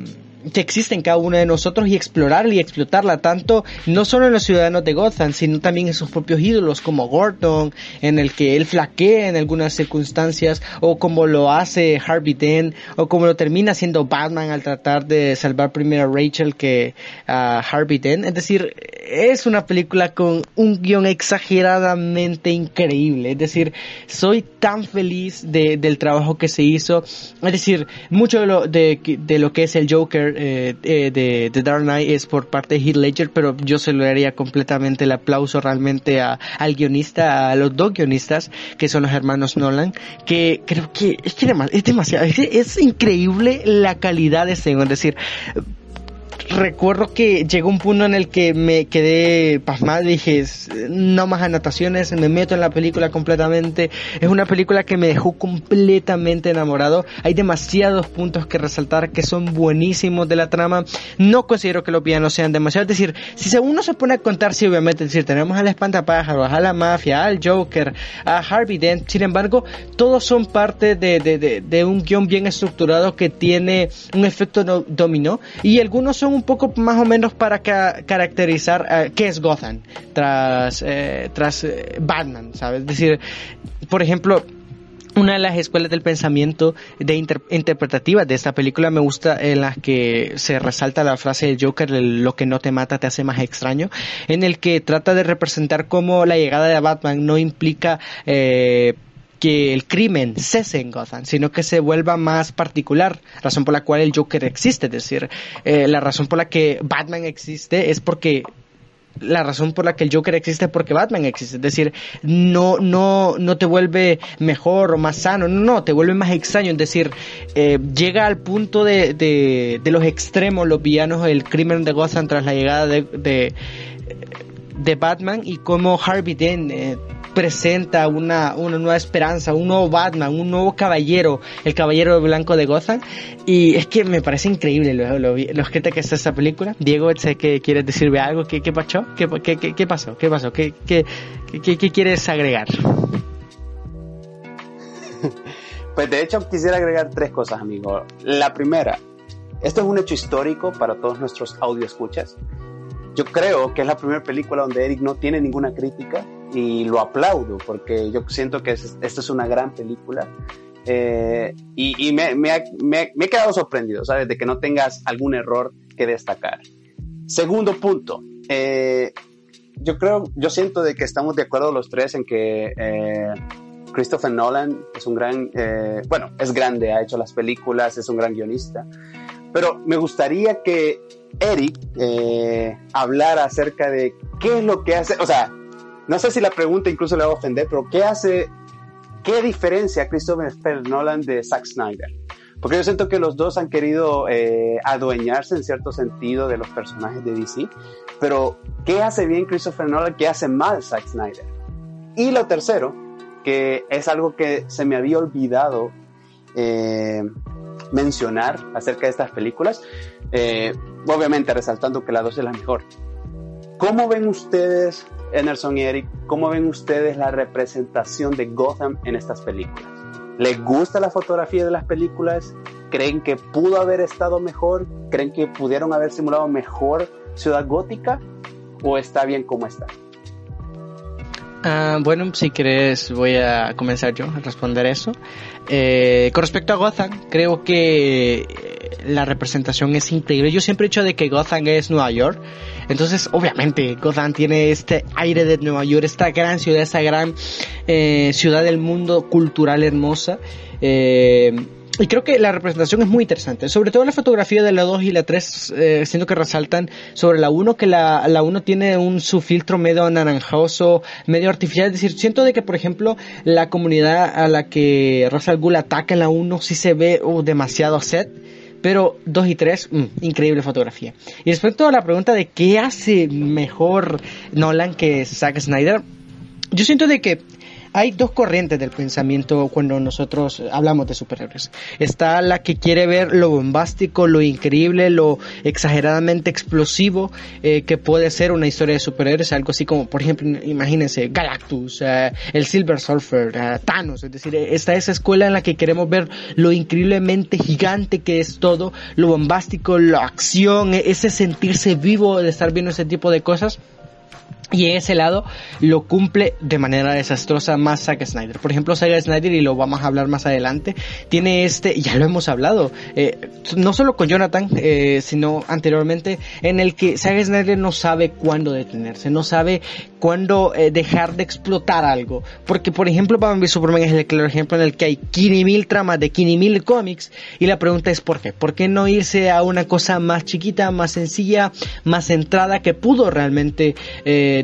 que existe en cada uno de nosotros y explorarla y explotarla tanto no solo en los ciudadanos de Gotham, sino también en sus propios ídolos como Gordon, en el que él flaquea en algunas circunstancias, o como lo hace Harvey Dent, o como lo termina haciendo Batman al tratar de salvar primero a Rachel que a Harvey Dent. Es decir, es una película con un guion exageradamente increíble. Es decir, soy tan feliz de, del trabajo que se hizo. Es decir, mucho de lo, de, de lo que es el Joker eh, eh, de, de, Dark Knight es por parte de Heath Ledger, pero yo se lo daría completamente el aplauso realmente a, al guionista, a los dos guionistas, que son los hermanos Nolan, que creo que es, que es demasiado, es, increíble la calidad de este, es decir, recuerdo que llegó un punto en el que me quedé pasmado dije, no más anotaciones, me meto en la película completamente. Es una película que me dejó completamente enamorado. Hay demasiados puntos que resaltar que son buenísimos de la trama. No considero que los villanos sean demasiado. Es decir, si uno se pone a contar, sí, obviamente, es decir, tenemos al espantapájaros, a la mafia, al Joker, a Harvey Dent. Sin embargo, todos son parte de, de, de, un guion bien estructurado que tiene un efecto dominó y algunos son un poco más o menos para caracterizar eh, qué es Gotham tras, eh, tras eh, Batman, ¿sabes? Es decir, por ejemplo, una de las escuelas del pensamiento de interpretativa de esta película me gusta en las que se resalta la frase de Joker, lo que no te mata te hace más extraño, en el que trata de representar cómo la llegada de Batman no implica eh, que el crimen cese en Gotham, sino que se vuelva más particular, razón por la cual el Joker existe, es decir, eh, la razón por la que Batman existe es porque la razón por la que el Joker existe es porque Batman existe. Es decir, no, no, no te vuelve mejor o más sano, no, no, te vuelve más extraño. Es decir, eh, llega al punto de, de, los extremos, los villanos, el crimen de Gotham tras la llegada de, de, de Batman y cómo Harvey Dent eh, presenta una, una nueva esperanza, un nuevo Batman, un nuevo caballero, el caballero blanco de Gotham. Y es que me parece increíble lo, lo, lo que está esta película. Diego, sé que quieres decirme algo. ¿Qué, qué pasó? ¿Qué, qué, qué, qué pasó? ¿Qué pasó? ¿Qué, qué, qué, qué quieres agregar? Pues de hecho quisiera agregar tres cosas, amigo. La primera, esto es un hecho histórico para todos nuestros audio escuchas. Yo creo que es la primera película donde Eric no tiene ninguna crítica y lo aplaudo porque yo siento que esta es una gran película. Eh, y, me, me, me, he quedado sorprendido, ¿sabes? De que no tengas algún error que destacar. Segundo punto, eh, yo creo, yo siento de que estamos de acuerdo los tres en que eh, Christopher Nolan es un gran, bueno, es grande, ha hecho las películas, es un gran guionista, pero me gustaría que Eric hablara acerca de qué es lo que hace, o sea, no sé si la pregunta incluso le va a ofender, pero ¿qué hace, qué diferencia Christopher Nolan de Zack Snyder? Porque yo siento que los dos han querido eh, adueñarse en cierto sentido de los personajes de DC, pero ¿qué hace bien Christopher Nolan? ¿Qué hace mal Zack Snyder? Y lo tercero, que es algo que se me había olvidado eh, mencionar acerca de estas películas, eh, obviamente resaltando que la 2 es la mejor. ¿Cómo ven ustedes, Emerson y Eric, cómo ven ustedes la representación de Gotham en estas películas? ¿Les gusta la fotografía de las películas? ¿Creen que pudo haber estado mejor? ¿Creen que pudieron haber simulado mejor Ciudad Gótica? ¿O está bien como está? Uh, bueno, si quieres voy a comenzar yo a responder eso. Eh, con respecto a Gotham, creo que eh, la representación es increíble. Yo siempre he dicho de que Gotham es Nueva York. Entonces, obviamente, Gotham tiene este aire de Nueva York, esta gran ciudad, esta gran eh, ciudad del mundo cultural hermosa. Eh, y creo que la representación es muy interesante, sobre todo la fotografía de la 2 y la 3, eh, siento que resaltan sobre la 1 que la, la 1 tiene un su filtro medio anaranjoso, medio artificial, es decir, siento de que por ejemplo la comunidad a la que Russell Gould ataca en la 1 sí se ve uh, demasiado set, pero 2 y 3, mm, increíble fotografía. Y respecto a la pregunta de qué hace mejor Nolan que Zack Snyder, yo siento de que hay dos corrientes del pensamiento cuando nosotros hablamos de superhéroes. Está la que quiere ver lo bombástico, lo increíble, lo exageradamente explosivo eh, que puede ser una historia de superhéroes, algo así como, por ejemplo, imagínense Galactus, eh, el Silver Surfer, eh, Thanos, es decir, está esa escuela en la que queremos ver lo increíblemente gigante que es todo, lo bombástico, la acción, ese sentirse vivo de estar viendo ese tipo de cosas. Y ese lado lo cumple de manera desastrosa más Zack Snyder. Por ejemplo, Zack Snyder, y lo vamos a hablar más adelante, tiene este, ya lo hemos hablado, eh, no solo con Jonathan, eh, sino anteriormente, en el que Zack Snyder no sabe cuándo detenerse, no sabe cuándo eh, dejar de explotar algo. Porque, por ejemplo, Batman v Superman es el claro ejemplo en el que hay 15 mil tramas de 15 mil cómics, y la pregunta es ¿por qué? ¿Por qué no irse a una cosa más chiquita, más sencilla, más centrada, que pudo realmente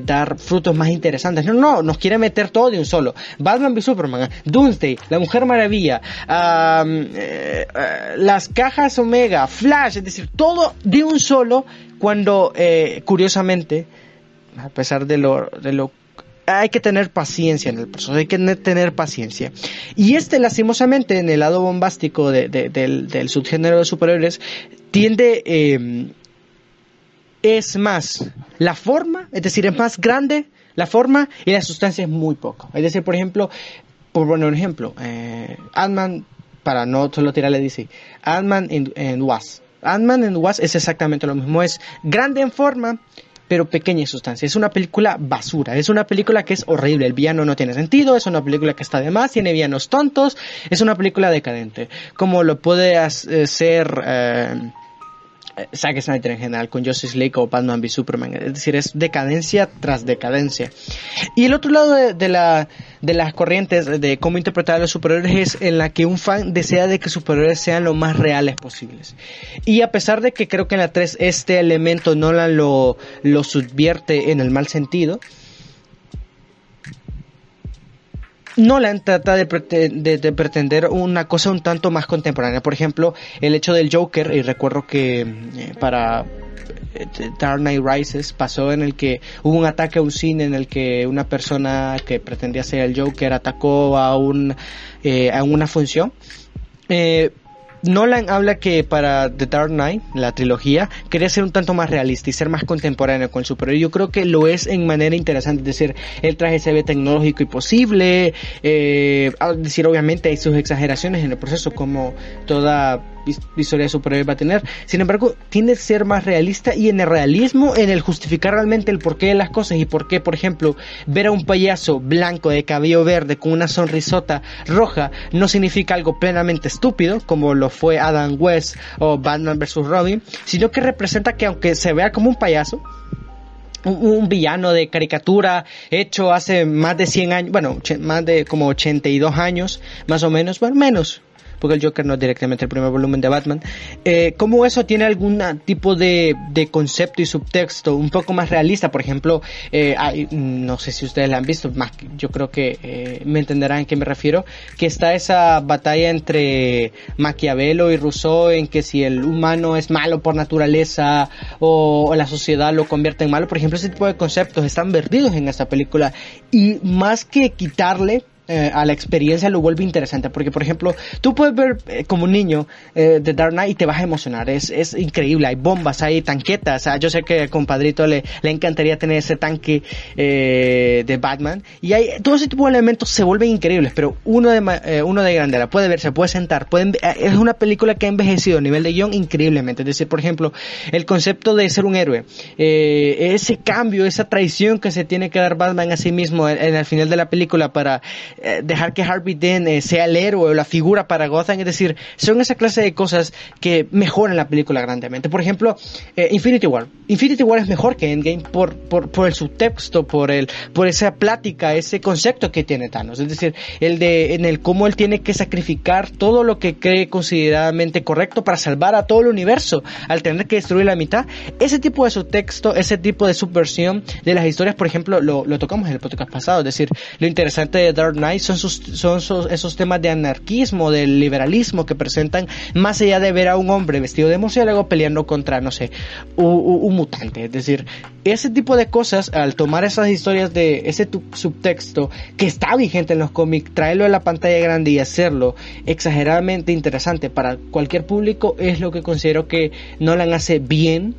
dar frutos más interesantes. No, no, nos quiere meter todo de un solo. Batman v Superman, Doomsday, La Mujer Maravilla, eh, eh, las cajas Omega, Flash, es decir, todo de un solo cuando, eh, curiosamente, a pesar de lo, de lo hay que tener paciencia en el proceso, hay que tener paciencia. Y este, lastimosamente, en el lado bombástico del, del, subgénero de superhéroes, tiende es más la forma, es decir, es más grande la forma y la sustancia es muy poco. Es decir, por ejemplo, por poner un ejemplo, eh, Ant-Man, para no solo tirarle DC, Ant-Man en, Was. Ant-Man en Was es exactamente lo mismo, es grande en forma, pero pequeña sustancia. Es una película basura, es una película que es horrible, el villano no tiene sentido, es una película que está de más, tiene villanos tontos, es una película decadente, como lo puede. Eh, Zack Snyder en general con Justice League o Batman v Superman. Es decir, es decadencia tras decadencia. Y el otro lado de, la, de las corrientes de cómo interpretar a los superhéroes es en la que un fan desea de que sus superhéroes sean lo más reales posibles. Y a pesar de que creo que en la 3 este elemento no lo, lo subvierte en el mal sentido, Nolan trata de, pretender una cosa un tanto más contemporánea. Por ejemplo, el hecho del Joker, y recuerdo que eh, para eh, Dark Knight Rises pasó en el que hubo un ataque a un cine en el que una persona que pretendía ser el Joker atacó a un eh, a una función Nolan habla que para The Dark Knight, la trilogía, quería ser un tanto más realista y ser más contemporáneo con el superhéroe. Yo creo que lo es en manera interesante, es decir, el traje se ve tecnológico y posible, eh, decir, obviamente hay sus exageraciones en el proceso, como toda historia de superhéroe va a tener. Sin embargo, tiene que ser más realista y en el realismo, en el justificar realmente el porqué de las cosas y por qué, por ejemplo, ver a un payaso blanco de cabello verde con una sonrisota roja no significa algo plenamente estúpido, como lo fue Adam West o Batman vs. Robin, sino que representa que aunque se vea como un payaso, un, villano de caricatura hecho hace más de 100 años, bueno, más de como 82 años, más o menos, bueno, menos, porque el Joker no es directamente el primer volumen de Batman, eh, cómo eso tiene algún tipo de, de, concepto y subtexto un poco más realista, por ejemplo, eh, no sé si ustedes la han visto, más, yo creo que eh, me entenderán a qué me refiero, que está esa batalla entre Maquiavelo y Rousseau en que si el humano es malo por naturaleza o, o la sociedad lo convierte en malo, por ejemplo, ese tipo de conceptos están vertidos en esta película. Y más que quitarle eh, a la experiencia lo vuelve interesante. Porque, por ejemplo, tú puedes ver eh, como un niño eh, The Dark Knight y te vas a emocionar. Es, es increíble. Hay bombas, hay tanquetas. yo sé que al compadrito le, le encantaría tener ese tanque eh, de Batman. Y hay todo ese tipo de elementos se vuelven increíbles. Pero uno de, uno de grande la puede ver, se puede sentar. Pueden, es una película que ha envejecido a nivel de guion increíblemente. Es decir, por ejemplo, el concepto de ser un héroe. ese cambio, esa traición que se tiene que dar Batman a sí mismo en el final de la película para eh, dejar que Harvey Dent eh, sea el héroe o la figura para Gotham, es decir, son esa clase de cosas que mejoran la película grandemente. Por ejemplo, eh, Infinity War. Infinity War es mejor que Endgame por, por, por el subtexto, por el, por esa plática, ese concepto que tiene Thanos. Es decir, el de, en el cómo él tiene que sacrificar todo lo que cree consideradamente correcto para salvar a todo el universo, al tener que destruir la mitad. Ese tipo de subtexto, ese tipo de subversión de las historias, por ejemplo, lo, lo tocamos en el podcast pasado. Es decir, lo interesante de Dark Knight son, esos temas de anarquismo, del liberalismo que presentan, más allá de ver a un hombre vestido de murciélago peleando contra, no sé, un, mutante. Es decir, ese tipo de cosas, al tomar esas historias de ese subtexto que está vigente en los cómics, traerlo a la pantalla grande y hacerlo exageradamente interesante para cualquier público, es lo que considero que Nolan hace bien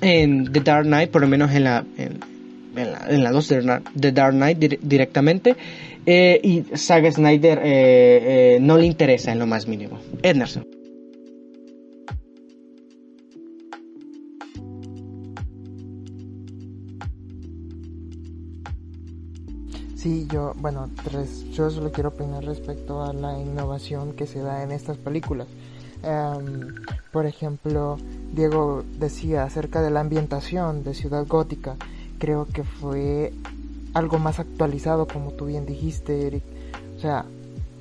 en The Dark Knight, por lo menos en la, la, 2 de Dark Knight directamente. Eh, y Saga Snyder eh, eh, no le interesa en lo más mínimo. Ednerson. Sí, yo, bueno, yo solo quiero opinar respecto a la innovación que se da en estas películas. Em, por ejemplo, Diego decía acerca de la ambientación de Ciudad Gótica. Creo que fue algo más actualizado, como tú bien dijiste, Eric. O sea,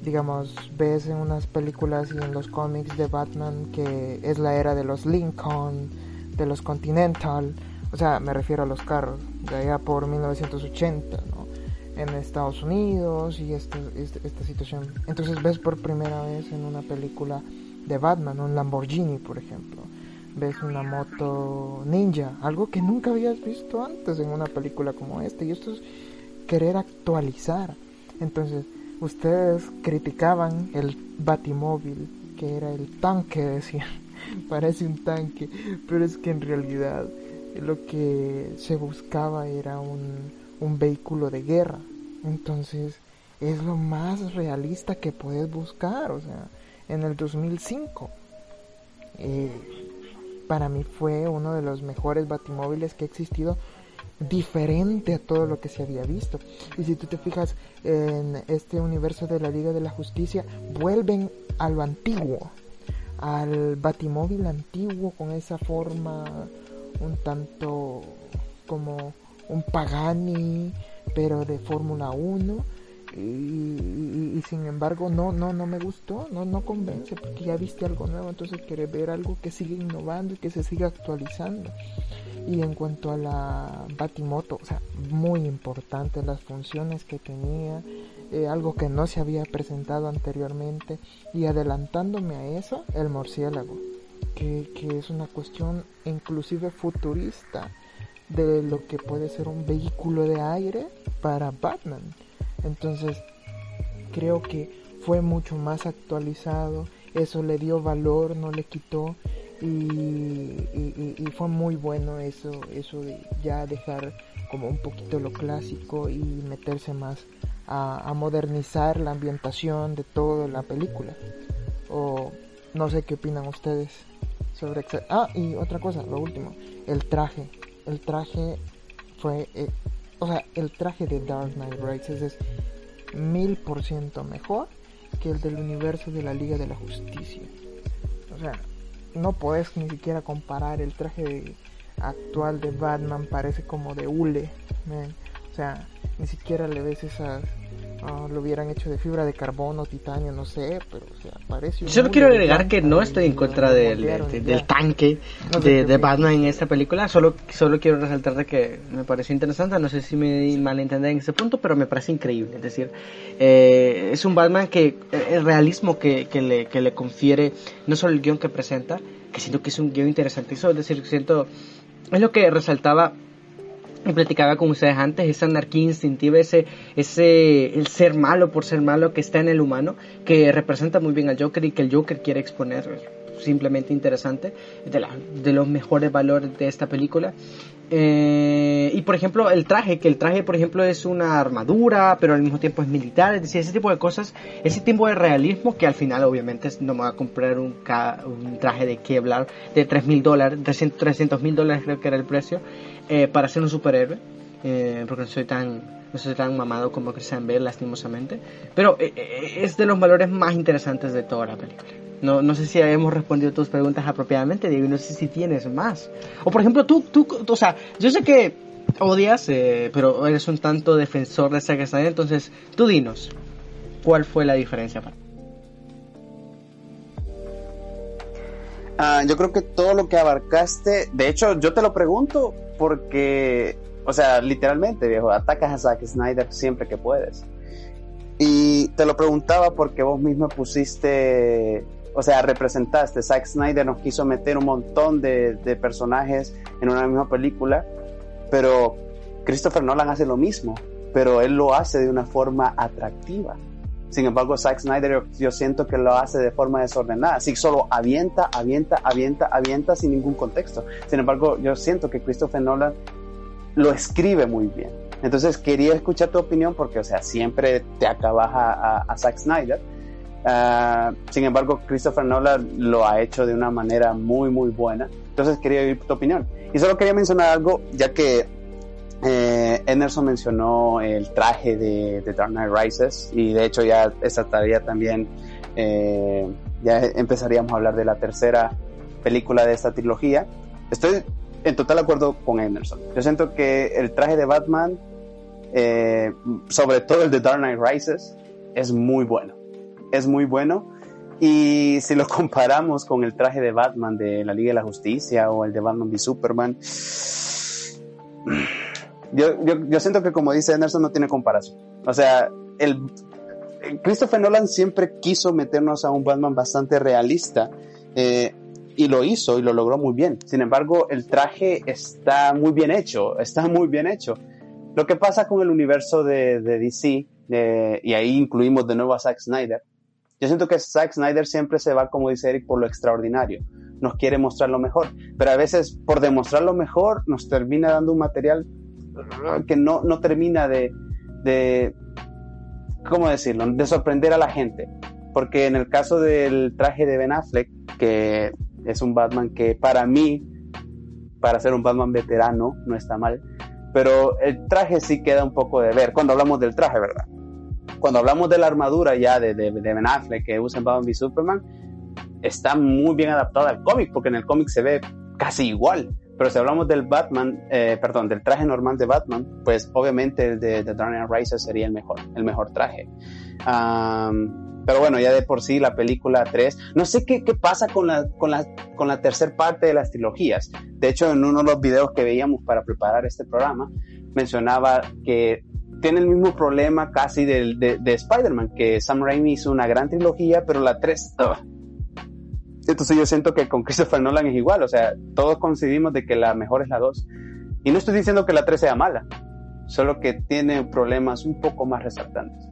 digamos, ves en unas películas y en los cómics de Batman que es la era de los Lincoln, de los Continental, o sea, me refiero a los carros, de allá por 1980, ¿no? En Estados Unidos y esta, este, esta situación. Entonces ves por primera vez en una película de Batman, un Lamborghini, por ejemplo. Ves una moto ninja, algo que nunca habías visto antes en una película como esta. Y esto es querer actualizar. Entonces, ustedes criticaban el batimóvil, que era el tanque, decían, parece un tanque, pero es que en realidad lo que se buscaba era un, un vehículo de guerra. Entonces, es lo más realista que puedes buscar, o sea, en el 2005. Eh, para mí fue uno de los mejores batimóviles que ha existido diferente a todo lo que se había visto. Y si tú te fijas en este universo de la Liga de la Justicia, vuelven a lo antiguo, al batimóvil antiguo con esa forma un tanto como un Pagani, pero de Fórmula 1 y, sin embargo no no no me gustó no no convence porque ya viste algo nuevo entonces quiere ver algo que sigue innovando y que se siga actualizando. Y en cuanto a la Batimoto o sea muy importante las funciones que tenía eh, algo que no se había presentado anteriormente. Y adelantándome a eso el murciélago que, que es una cuestión inclusive futurista de lo que puede ser un vehículo de aire para Batman entonces, creo que fue mucho más actualizado, eso le dio valor, no le quitó y, fue muy bueno eso, eso de ya dejar como un poquito lo clásico y meterse más a, a modernizar la ambientación de toda la película. O no sé qué opinan ustedes sobre... Ah, y otra cosa, lo último, el traje. El traje fue eh, o sea, el traje de Dark Knight Rises es mil por ciento mejor que el del universo de la Liga de la Justicia. O sea, no puedes ni siquiera comparar el traje actual de Batman, parece como de hule. O sea, ni siquiera le ves esas lo hubieran hecho de fibra de carbono, titanio, no sé, pero o sea, parece... Solo quiero agregar que no estoy en contra del, del, tanque de, de, Batman en esta película, solo, solo quiero resaltar de que me pareció interesante, no sé si me malentendí en ese punto, pero me parece increíble, es decir, eh, es un Batman que el realismo que, que, le, que le confiere, no solo el guion que presenta, que siento que es un guion interesantísimo, es decir, siento, es lo que resaltaba platicaba con ustedes antes, esa anarquía instintiva, ese, ese, el ser malo por ser malo que está en el humano, que representa muy bien al Joker y que el Joker quiere exponer simplemente interesante, de, la, de los mejores valores de esta película. Eh, y por ejemplo, el traje, que el traje, por ejemplo, es una armadura, pero al mismo tiempo es militar, es decir, ese tipo de cosas, ese tipo de realismo que al final, obviamente, no me va a comprar un, un traje de Kevlar de 3 mil dólares, 300 mil dólares creo que era el precio, eh, para ser un superhéroe, eh, porque no soy tan no soy tan mamado como Christian Bale, lastimosamente, pero es de los valores más interesantes de toda la película. No, no sé si hemos respondido tus preguntas apropiadamente, Diego, no sé si tienes más. O por ejemplo, tú, tú, o sea, yo sé que odias, eh, pero eres un tanto defensor de Zack Snyder, entonces tú dinos, ¿cuál fue la diferencia para ah, yo creo que todo lo que abarcaste, de hecho, yo te lo pregunto porque, o sea, literalmente, viejo, atacas a Zack Snyder siempre que puedes. Y te lo preguntaba porque vos mismo pusiste o sea, representaste. Zack Snyder nos quiso meter un montón de, personajes en una misma película, pero Christopher Nolan hace lo mismo, pero él lo hace de una forma atractiva. Sin embargo, Zack Snyder yo, siento que lo hace de forma desordenada, así solo avienta, avienta, avienta, avienta sin ningún contexto. Sin embargo, yo siento que Christopher Nolan lo escribe muy bien. Entonces quería escuchar tu opinión porque, o sea, siempre te acabas a, a Zack Snyder, Ah, sin embargo, Christopher Nolan lo ha hecho de una manera muy, muy buena. Entonces quería oír tu opinión. Y solo quería mencionar algo, ya que eh, Anderson mencionó el traje de, de, Dark Knight Rises y de hecho ya esta tarea también, eh, ya empezaríamos a hablar de la tercera película de esta trilogía. Estoy en total acuerdo con Anderson. Yo siento que el traje de Batman, eh, sobre todo el de Dark Knight Rises, es muy bueno es muy bueno. Y si lo comparamos con el traje de Batman de la Liga de la Justicia o el de Batman v Superman, yo, yo, yo siento que como dice Anderson no tiene comparación. O sea, el, Christopher Nolan siempre quiso meternos a un Batman bastante realista eh, y lo hizo y lo logró muy bien. Sin embargo, el traje está muy bien hecho, está muy bien hecho. Lo que pasa con el universo de, de DC, eh, y ahí incluimos de nuevo a Zack Snyder, yo siento que Zack Snyder siempre se va, como dice Eric, por lo extraordinario. Nos quiere mostrar lo mejor, pero a veces por demostrar lo mejor nos termina dando un material que no, no termina de, de, ¿cómo decirlo?, de sorprender a la gente. Porque en el caso del traje de Ben Affleck, que es un Batman que para mí, para ser un Batman veterano, no está mal, pero el traje sí queda un poco de ver, cuando hablamos del traje, ¿verdad? cuando hablamos de la armadura ya de, de, Ben Affleck que usa en Batman v Superman, está muy bien adaptada al cómic, porque en el cómic se ve casi igual. Pero si hablamos del Batman, eh, perdón, del traje normal de Batman, pues obviamente el de, The Dark Rises sería el mejor, el mejor traje. pero bueno, ya de por sí la película 3, no sé qué, qué pasa con la, con, la, con la tercera parte de las trilogías. De hecho, en uno de los videos que veíamos para preparar este programa, mencionaba que tiene el mismo problema casi de, de, Spider-Man, que Sam Raimi hizo una gran trilogía, pero la 3... Entonces yo siento que con Christopher Nolan es igual, o sea, todos coincidimos de que la mejor es la 2. Y no estoy diciendo que la 3 sea mala, solo que tiene problemas un poco más resaltantes.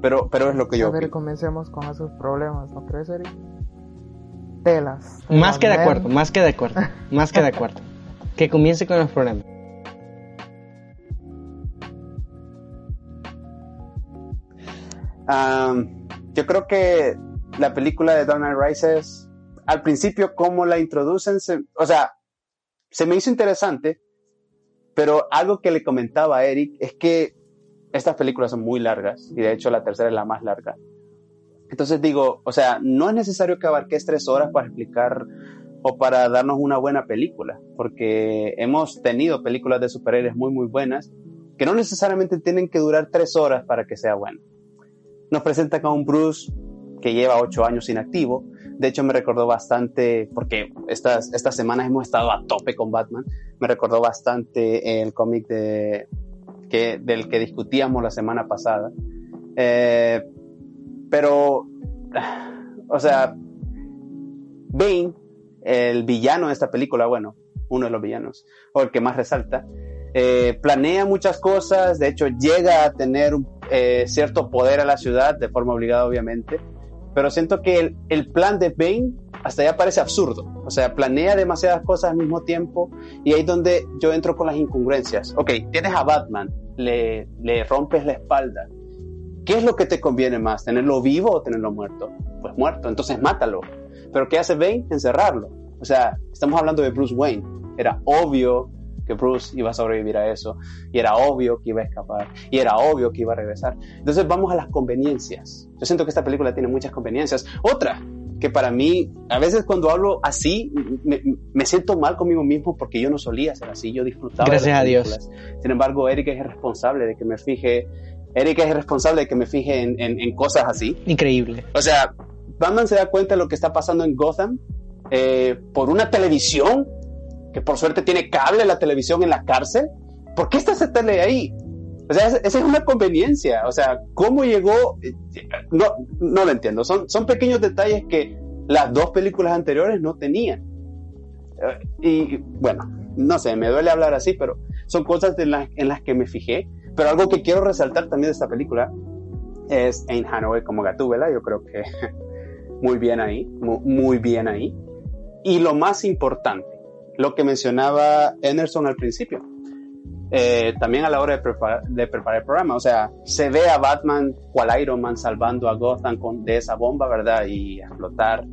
Pero, pero es lo que yo... A ver, comencemos con esos problemas, ¿no crees, Eric? Telas. Más que de acuerdo, más que de acuerdo, más que de acuerdo. Que comience con los problemas. yo creo que la película de Donald Rises, al principio, como la introducen, o sea, se me hizo interesante, pero algo que le comentaba a Eric es que estas películas son muy largas, y de hecho la tercera es la más larga. Entonces digo, o sea, no es necesario que abarques tres horas para explicar o para darnos una buena película, porque hemos tenido películas de superhéroes muy, muy buenas, que no necesariamente tienen que durar tres horas para que sea bueno. Nos presenta a un Bruce que lleva ocho años inactivo. De hecho, me recordó bastante, porque estas, estas semanas hemos estado a tope con Batman, me recordó bastante el cómic de, que, del que discutíamos la semana pasada. Eh, pero, o sea, Bane, el villano de esta película, bueno, uno de los villanos, o el que más resalta, eh, planea muchas cosas, de hecho llega a tener eh, cierto poder a la ciudad, de forma obligada obviamente, pero siento que el, el, plan de Bane hasta ya parece absurdo, o sea, planea demasiadas cosas al mismo tiempo y ahí es donde yo entro con las incongruencias. Ok, tienes a Batman, le, le rompes la espalda, ¿qué es lo que te conviene más, tenerlo vivo o tenerlo muerto? Pues muerto, entonces mátalo. Pero ¿qué hace Bane? Encerrarlo. O sea, estamos hablando de Bruce Wayne. Era obvio que Bruce iba a sobrevivir a eso, y era obvio que iba a escapar, y era obvio que iba a regresar. Entonces vamos a las conveniencias. Yo siento que esta película tiene muchas conveniencias. Otra, que para mí, a veces cuando hablo así, me, siento mal conmigo mismo porque yo no solía ser así, yo disfrutaba. Gracias a Dios. Sin embargo, Eric es responsable de que me fije, Eric es responsable de que me fije en, en cosas así. Increíble. O sea, Batman se da cuenta de lo que está pasando en Gotham eh, por una televisión, que por suerte tiene cable la televisión en la cárcel. ¿Por qué está esa tele ahí? O sea, esa es una conveniencia. O sea, ¿cómo llegó? No, no lo entiendo. Son, son pequeños detalles que las dos películas anteriores no tenían. Eh, y bueno, no sé, me duele hablar así, pero son cosas las, en las que me fijé. Pero algo que quiero resaltar también de esta película es Anne Hathaway como Gatúbela. Yo creo que muy bien ahí, muy, bien ahí. Y lo más importante, lo que mencionaba Enerson al principio, eh, también a la hora de, de, preparar el programa, o sea, se ve a Batman cual Iron Man salvando a Gotham con, de esa bomba, ¿verdad? Y explotar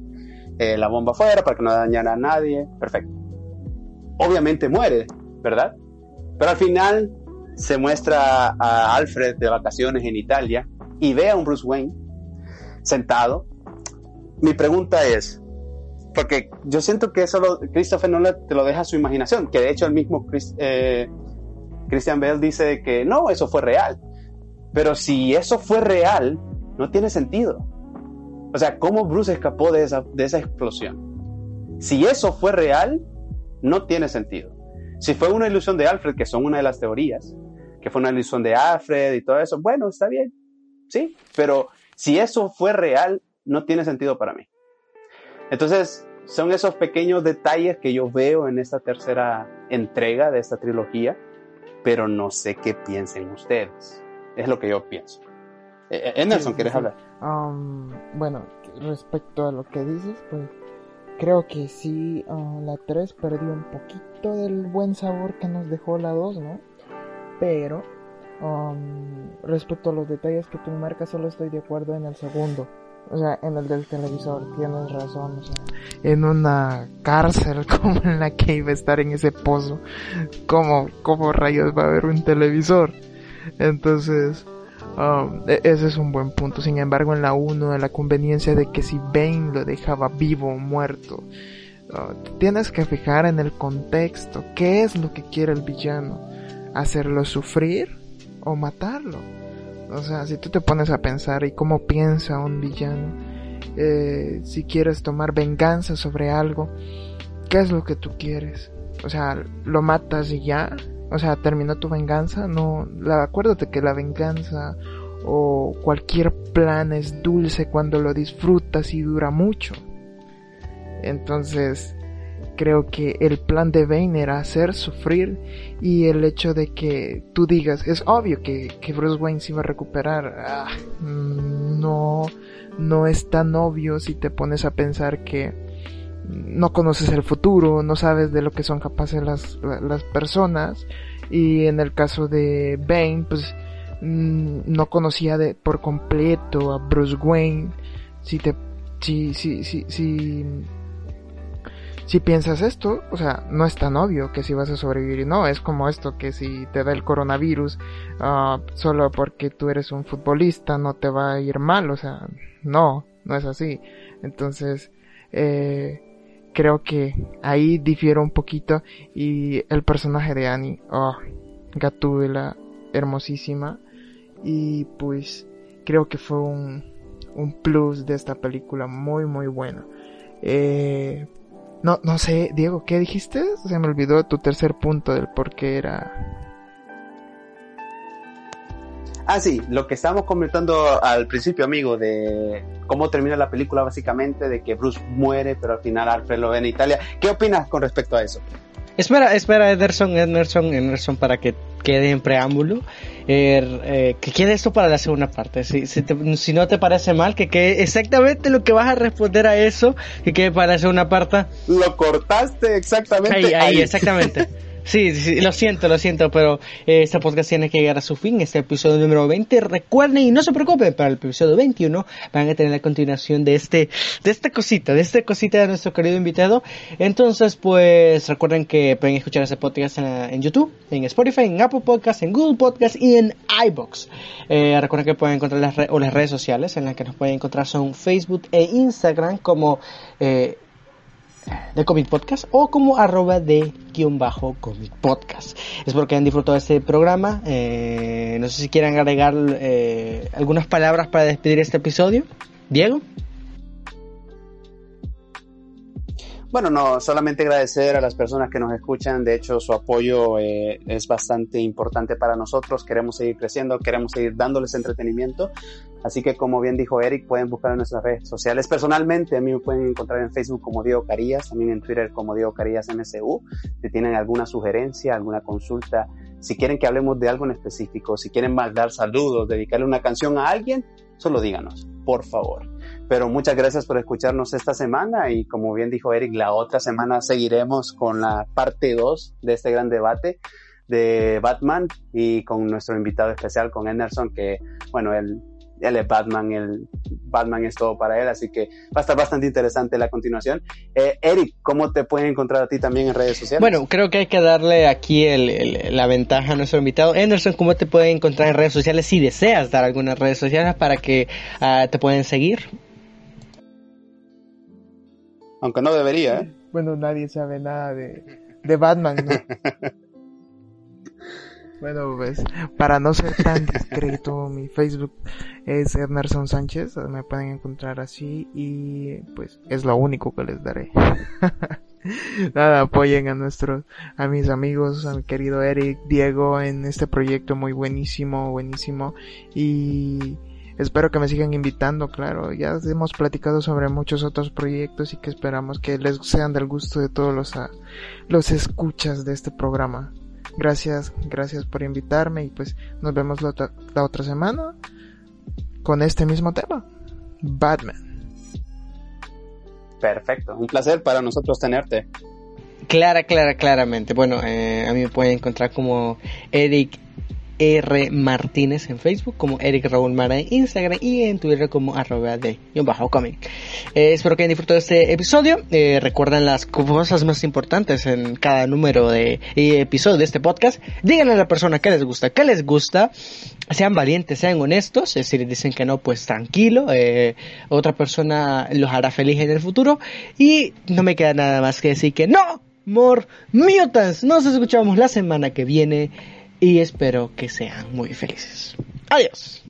eh, la bomba afuera para que no dañara a nadie, perfecto. Obviamente muere, ¿verdad? Pero al final se muestra a Alfred de vacaciones en Italia y ve a un Bruce Wayne sentado mi pregunta es, porque yo siento que eso lo, Christopher Nolan te lo deja a su imaginación, que de hecho el mismo eh, Christian Bell dice que no, eso fue real. Pero si eso fue real, no tiene sentido. O sea, ¿cómo Bruce escapó de esa, de esa explosión? Si eso fue real, no tiene sentido. Si fue una ilusión de Alfred, que son una de las teorías, que fue una ilusión de Alfred y todo eso, bueno, está bien, sí, pero si eso fue real, no tiene sentido para mí. Entonces, son esos pequeños detalles que yo veo en esta tercera entrega de esta trilogía, pero no sé qué piensen ustedes. Es lo que yo pienso. Eh, eh, Emerson, ¿quieres hablar? Um, bueno, respecto a lo que dices, pues creo que sí, uh, la 3 perdió un poquito del buen sabor que nos dejó la 2, ¿no? Pero um, respecto a los detalles que tú marcas, solo estoy de acuerdo en el segundo. O sea, en el del televisor, tienes razón. En una cárcel como en la que iba a estar en ese pozo, ¿cómo, cómo rayos va a haber un televisor? Entonces, um, e, ese es un buen punto. Sin embargo, en la 1, la conveniencia de que si Bane lo dejaba vivo o muerto, uh, tienes que fijar en el contexto. ¿Qué es lo que quiere el villano? ¿Hacerlo sufrir o matarlo? O sea, si tú te pones a pensar y cómo piensa un villano, eh, si quieres tomar venganza sobre algo, ¿qué es lo que tú quieres? O sea, lo matas y ya. O sea, terminó tu venganza. No, la, acuérdate que la venganza o cualquier plan es dulce cuando lo disfrutas y dura mucho. Entonces, creo que el plan de Bane era hacer sufrir y el hecho de que tú digas, es obvio que, que Bruce Wayne se iba a recuperar, ah, no, no es tan obvio si te pones a pensar que no conoces el futuro, no sabes de lo que son capaces las, las personas. Y en el caso de Bane, pues mm, no conocía de, por completo a Bruce Wayne, si te, si, si, si, si si piensas esto, o sea, no es tan obvio que si vas a sobrevivir. No, es como esto que si te da el coronavirus, uh, solo porque tú eres un futbolista no te va a ir mal. O sea, no, no es así. Entonces, eh, creo que ahí difiere un poquito. Y el personaje de Annie, oh, Gatúbela, hermosísima. Y pues, creo que fue un, un plus de esta película muy, muy bueno. Eh, no, no sé, Diego, ¿qué dijiste? Se me olvidó tu tercer punto del por qué era. Ah, sí, lo que estábamos comentando al principio, amigo, de cómo termina la película básicamente, de que Bruce muere, pero al final Alfred lo ve en Italia. ¿Qué opinas con respecto a eso? Espera, espera, Ederson, Ederson, Ederson, para que quede en preámbulo. Er, eh, que quede esto para la segunda parte. Si, si, no te parece mal, que quede exactamente lo que vas a responder a eso, que quede para la segunda parte. Lo cortaste exactamente. Ahí, ahí, exactamente. Sí, sí, lo siento, lo siento, pero eh, este podcast tiene que llegar a su fin, este episodio número 20. Recuerden y no se preocupen, para el episodio 21 van a tener la continuación de este, de esta cosita, de esta cosita de nuestro querido invitado. Entonces, pues recuerden que pueden escuchar este podcast en, YouTube, en Spotify, en Apple Podcasts, en Google Podcasts y en iBox. Eh, recuerden que pueden encontrar las, o las redes sociales en las que nos pueden encontrar son Facebook e Instagram como eh, de Comic Podcast o como arroba de guion bajo Comic Podcast. Espero que hayan disfrutado de este programa. Eh, no sé si quieren agregar eh, algunas palabras para despedir este episodio. Diego. Bueno, no, solamente agradecer a las personas que nos escuchan. De hecho, su apoyo eh, es bastante importante para nosotros. Queremos seguir creciendo, queremos seguir dándoles entretenimiento. Así que, como bien dijo Eric, pueden buscar en nuestras redes sociales. Personalmente, a mí me pueden encontrar en Facebook como Diego Carías, también en Twitter como Diego Carías MSU. Si tienen alguna sugerencia, alguna consulta, si quieren que hablemos de algo en específico, si quieren mandar saludos, dedicarle una canción a alguien, solo díganos, por favor. Pero muchas gracias por escucharnos esta semana y como bien dijo Eric, la otra semana seguiremos con la parte 2 de este gran debate de Batman y con nuestro invitado especial, con Anderson, que, bueno, él, él es Batman, el Batman es todo para él, así que va a estar bastante interesante la continuación. Eh, Eric, ¿cómo te pueden encontrar a ti también en redes sociales? Bueno, creo que hay que darle aquí el, la ventaja a nuestro invitado. Anderson, ¿cómo te pueden encontrar en redes sociales si deseas dar algunas redes sociales para que uh, te pueden seguir? Aunque no debería, ¿eh? Bueno, nadie sabe nada de, de Batman, ¿no? bueno, pues, para no ser tan discreto, mi Facebook es Emerson Sánchez, me pueden encontrar así y pues es lo único que les daré. Nada, apoyen a nuestros, a mis amigos, a mi querido Eric, Diego en este proyecto muy buenísimo, buenísimo y Espero que me sigan invitando, claro. Ya hemos platicado sobre muchos otros proyectos y que esperamos que les sean del gusto de todos los, ah, los escuchas de este programa. Gracias, gracias por invitarme y pues nos vemos la, la otra semana con este mismo tema. Batman. Perfecto, un placer para nosotros tenerte. Clara, clara, claramente. Bueno, eh, a mí me pueden encontrar como Eric R. Martínez en Facebook, como Eric Raúl Mara en Instagram y en Twitter como arroba de. Eh, espero que hayan disfrutado este episodio. Eh, recuerden las cosas más importantes en cada número de episodio de este podcast. Díganle a la persona que les gusta, que les gusta. Sean valientes, sean honestos. Si les dicen que no, pues tranquilo. Eh, otra persona los hará feliz en el futuro. Y no me queda nada más que decir que no, more mutants. Nos escuchamos la semana que viene y espero que sean muy felices. Adiós.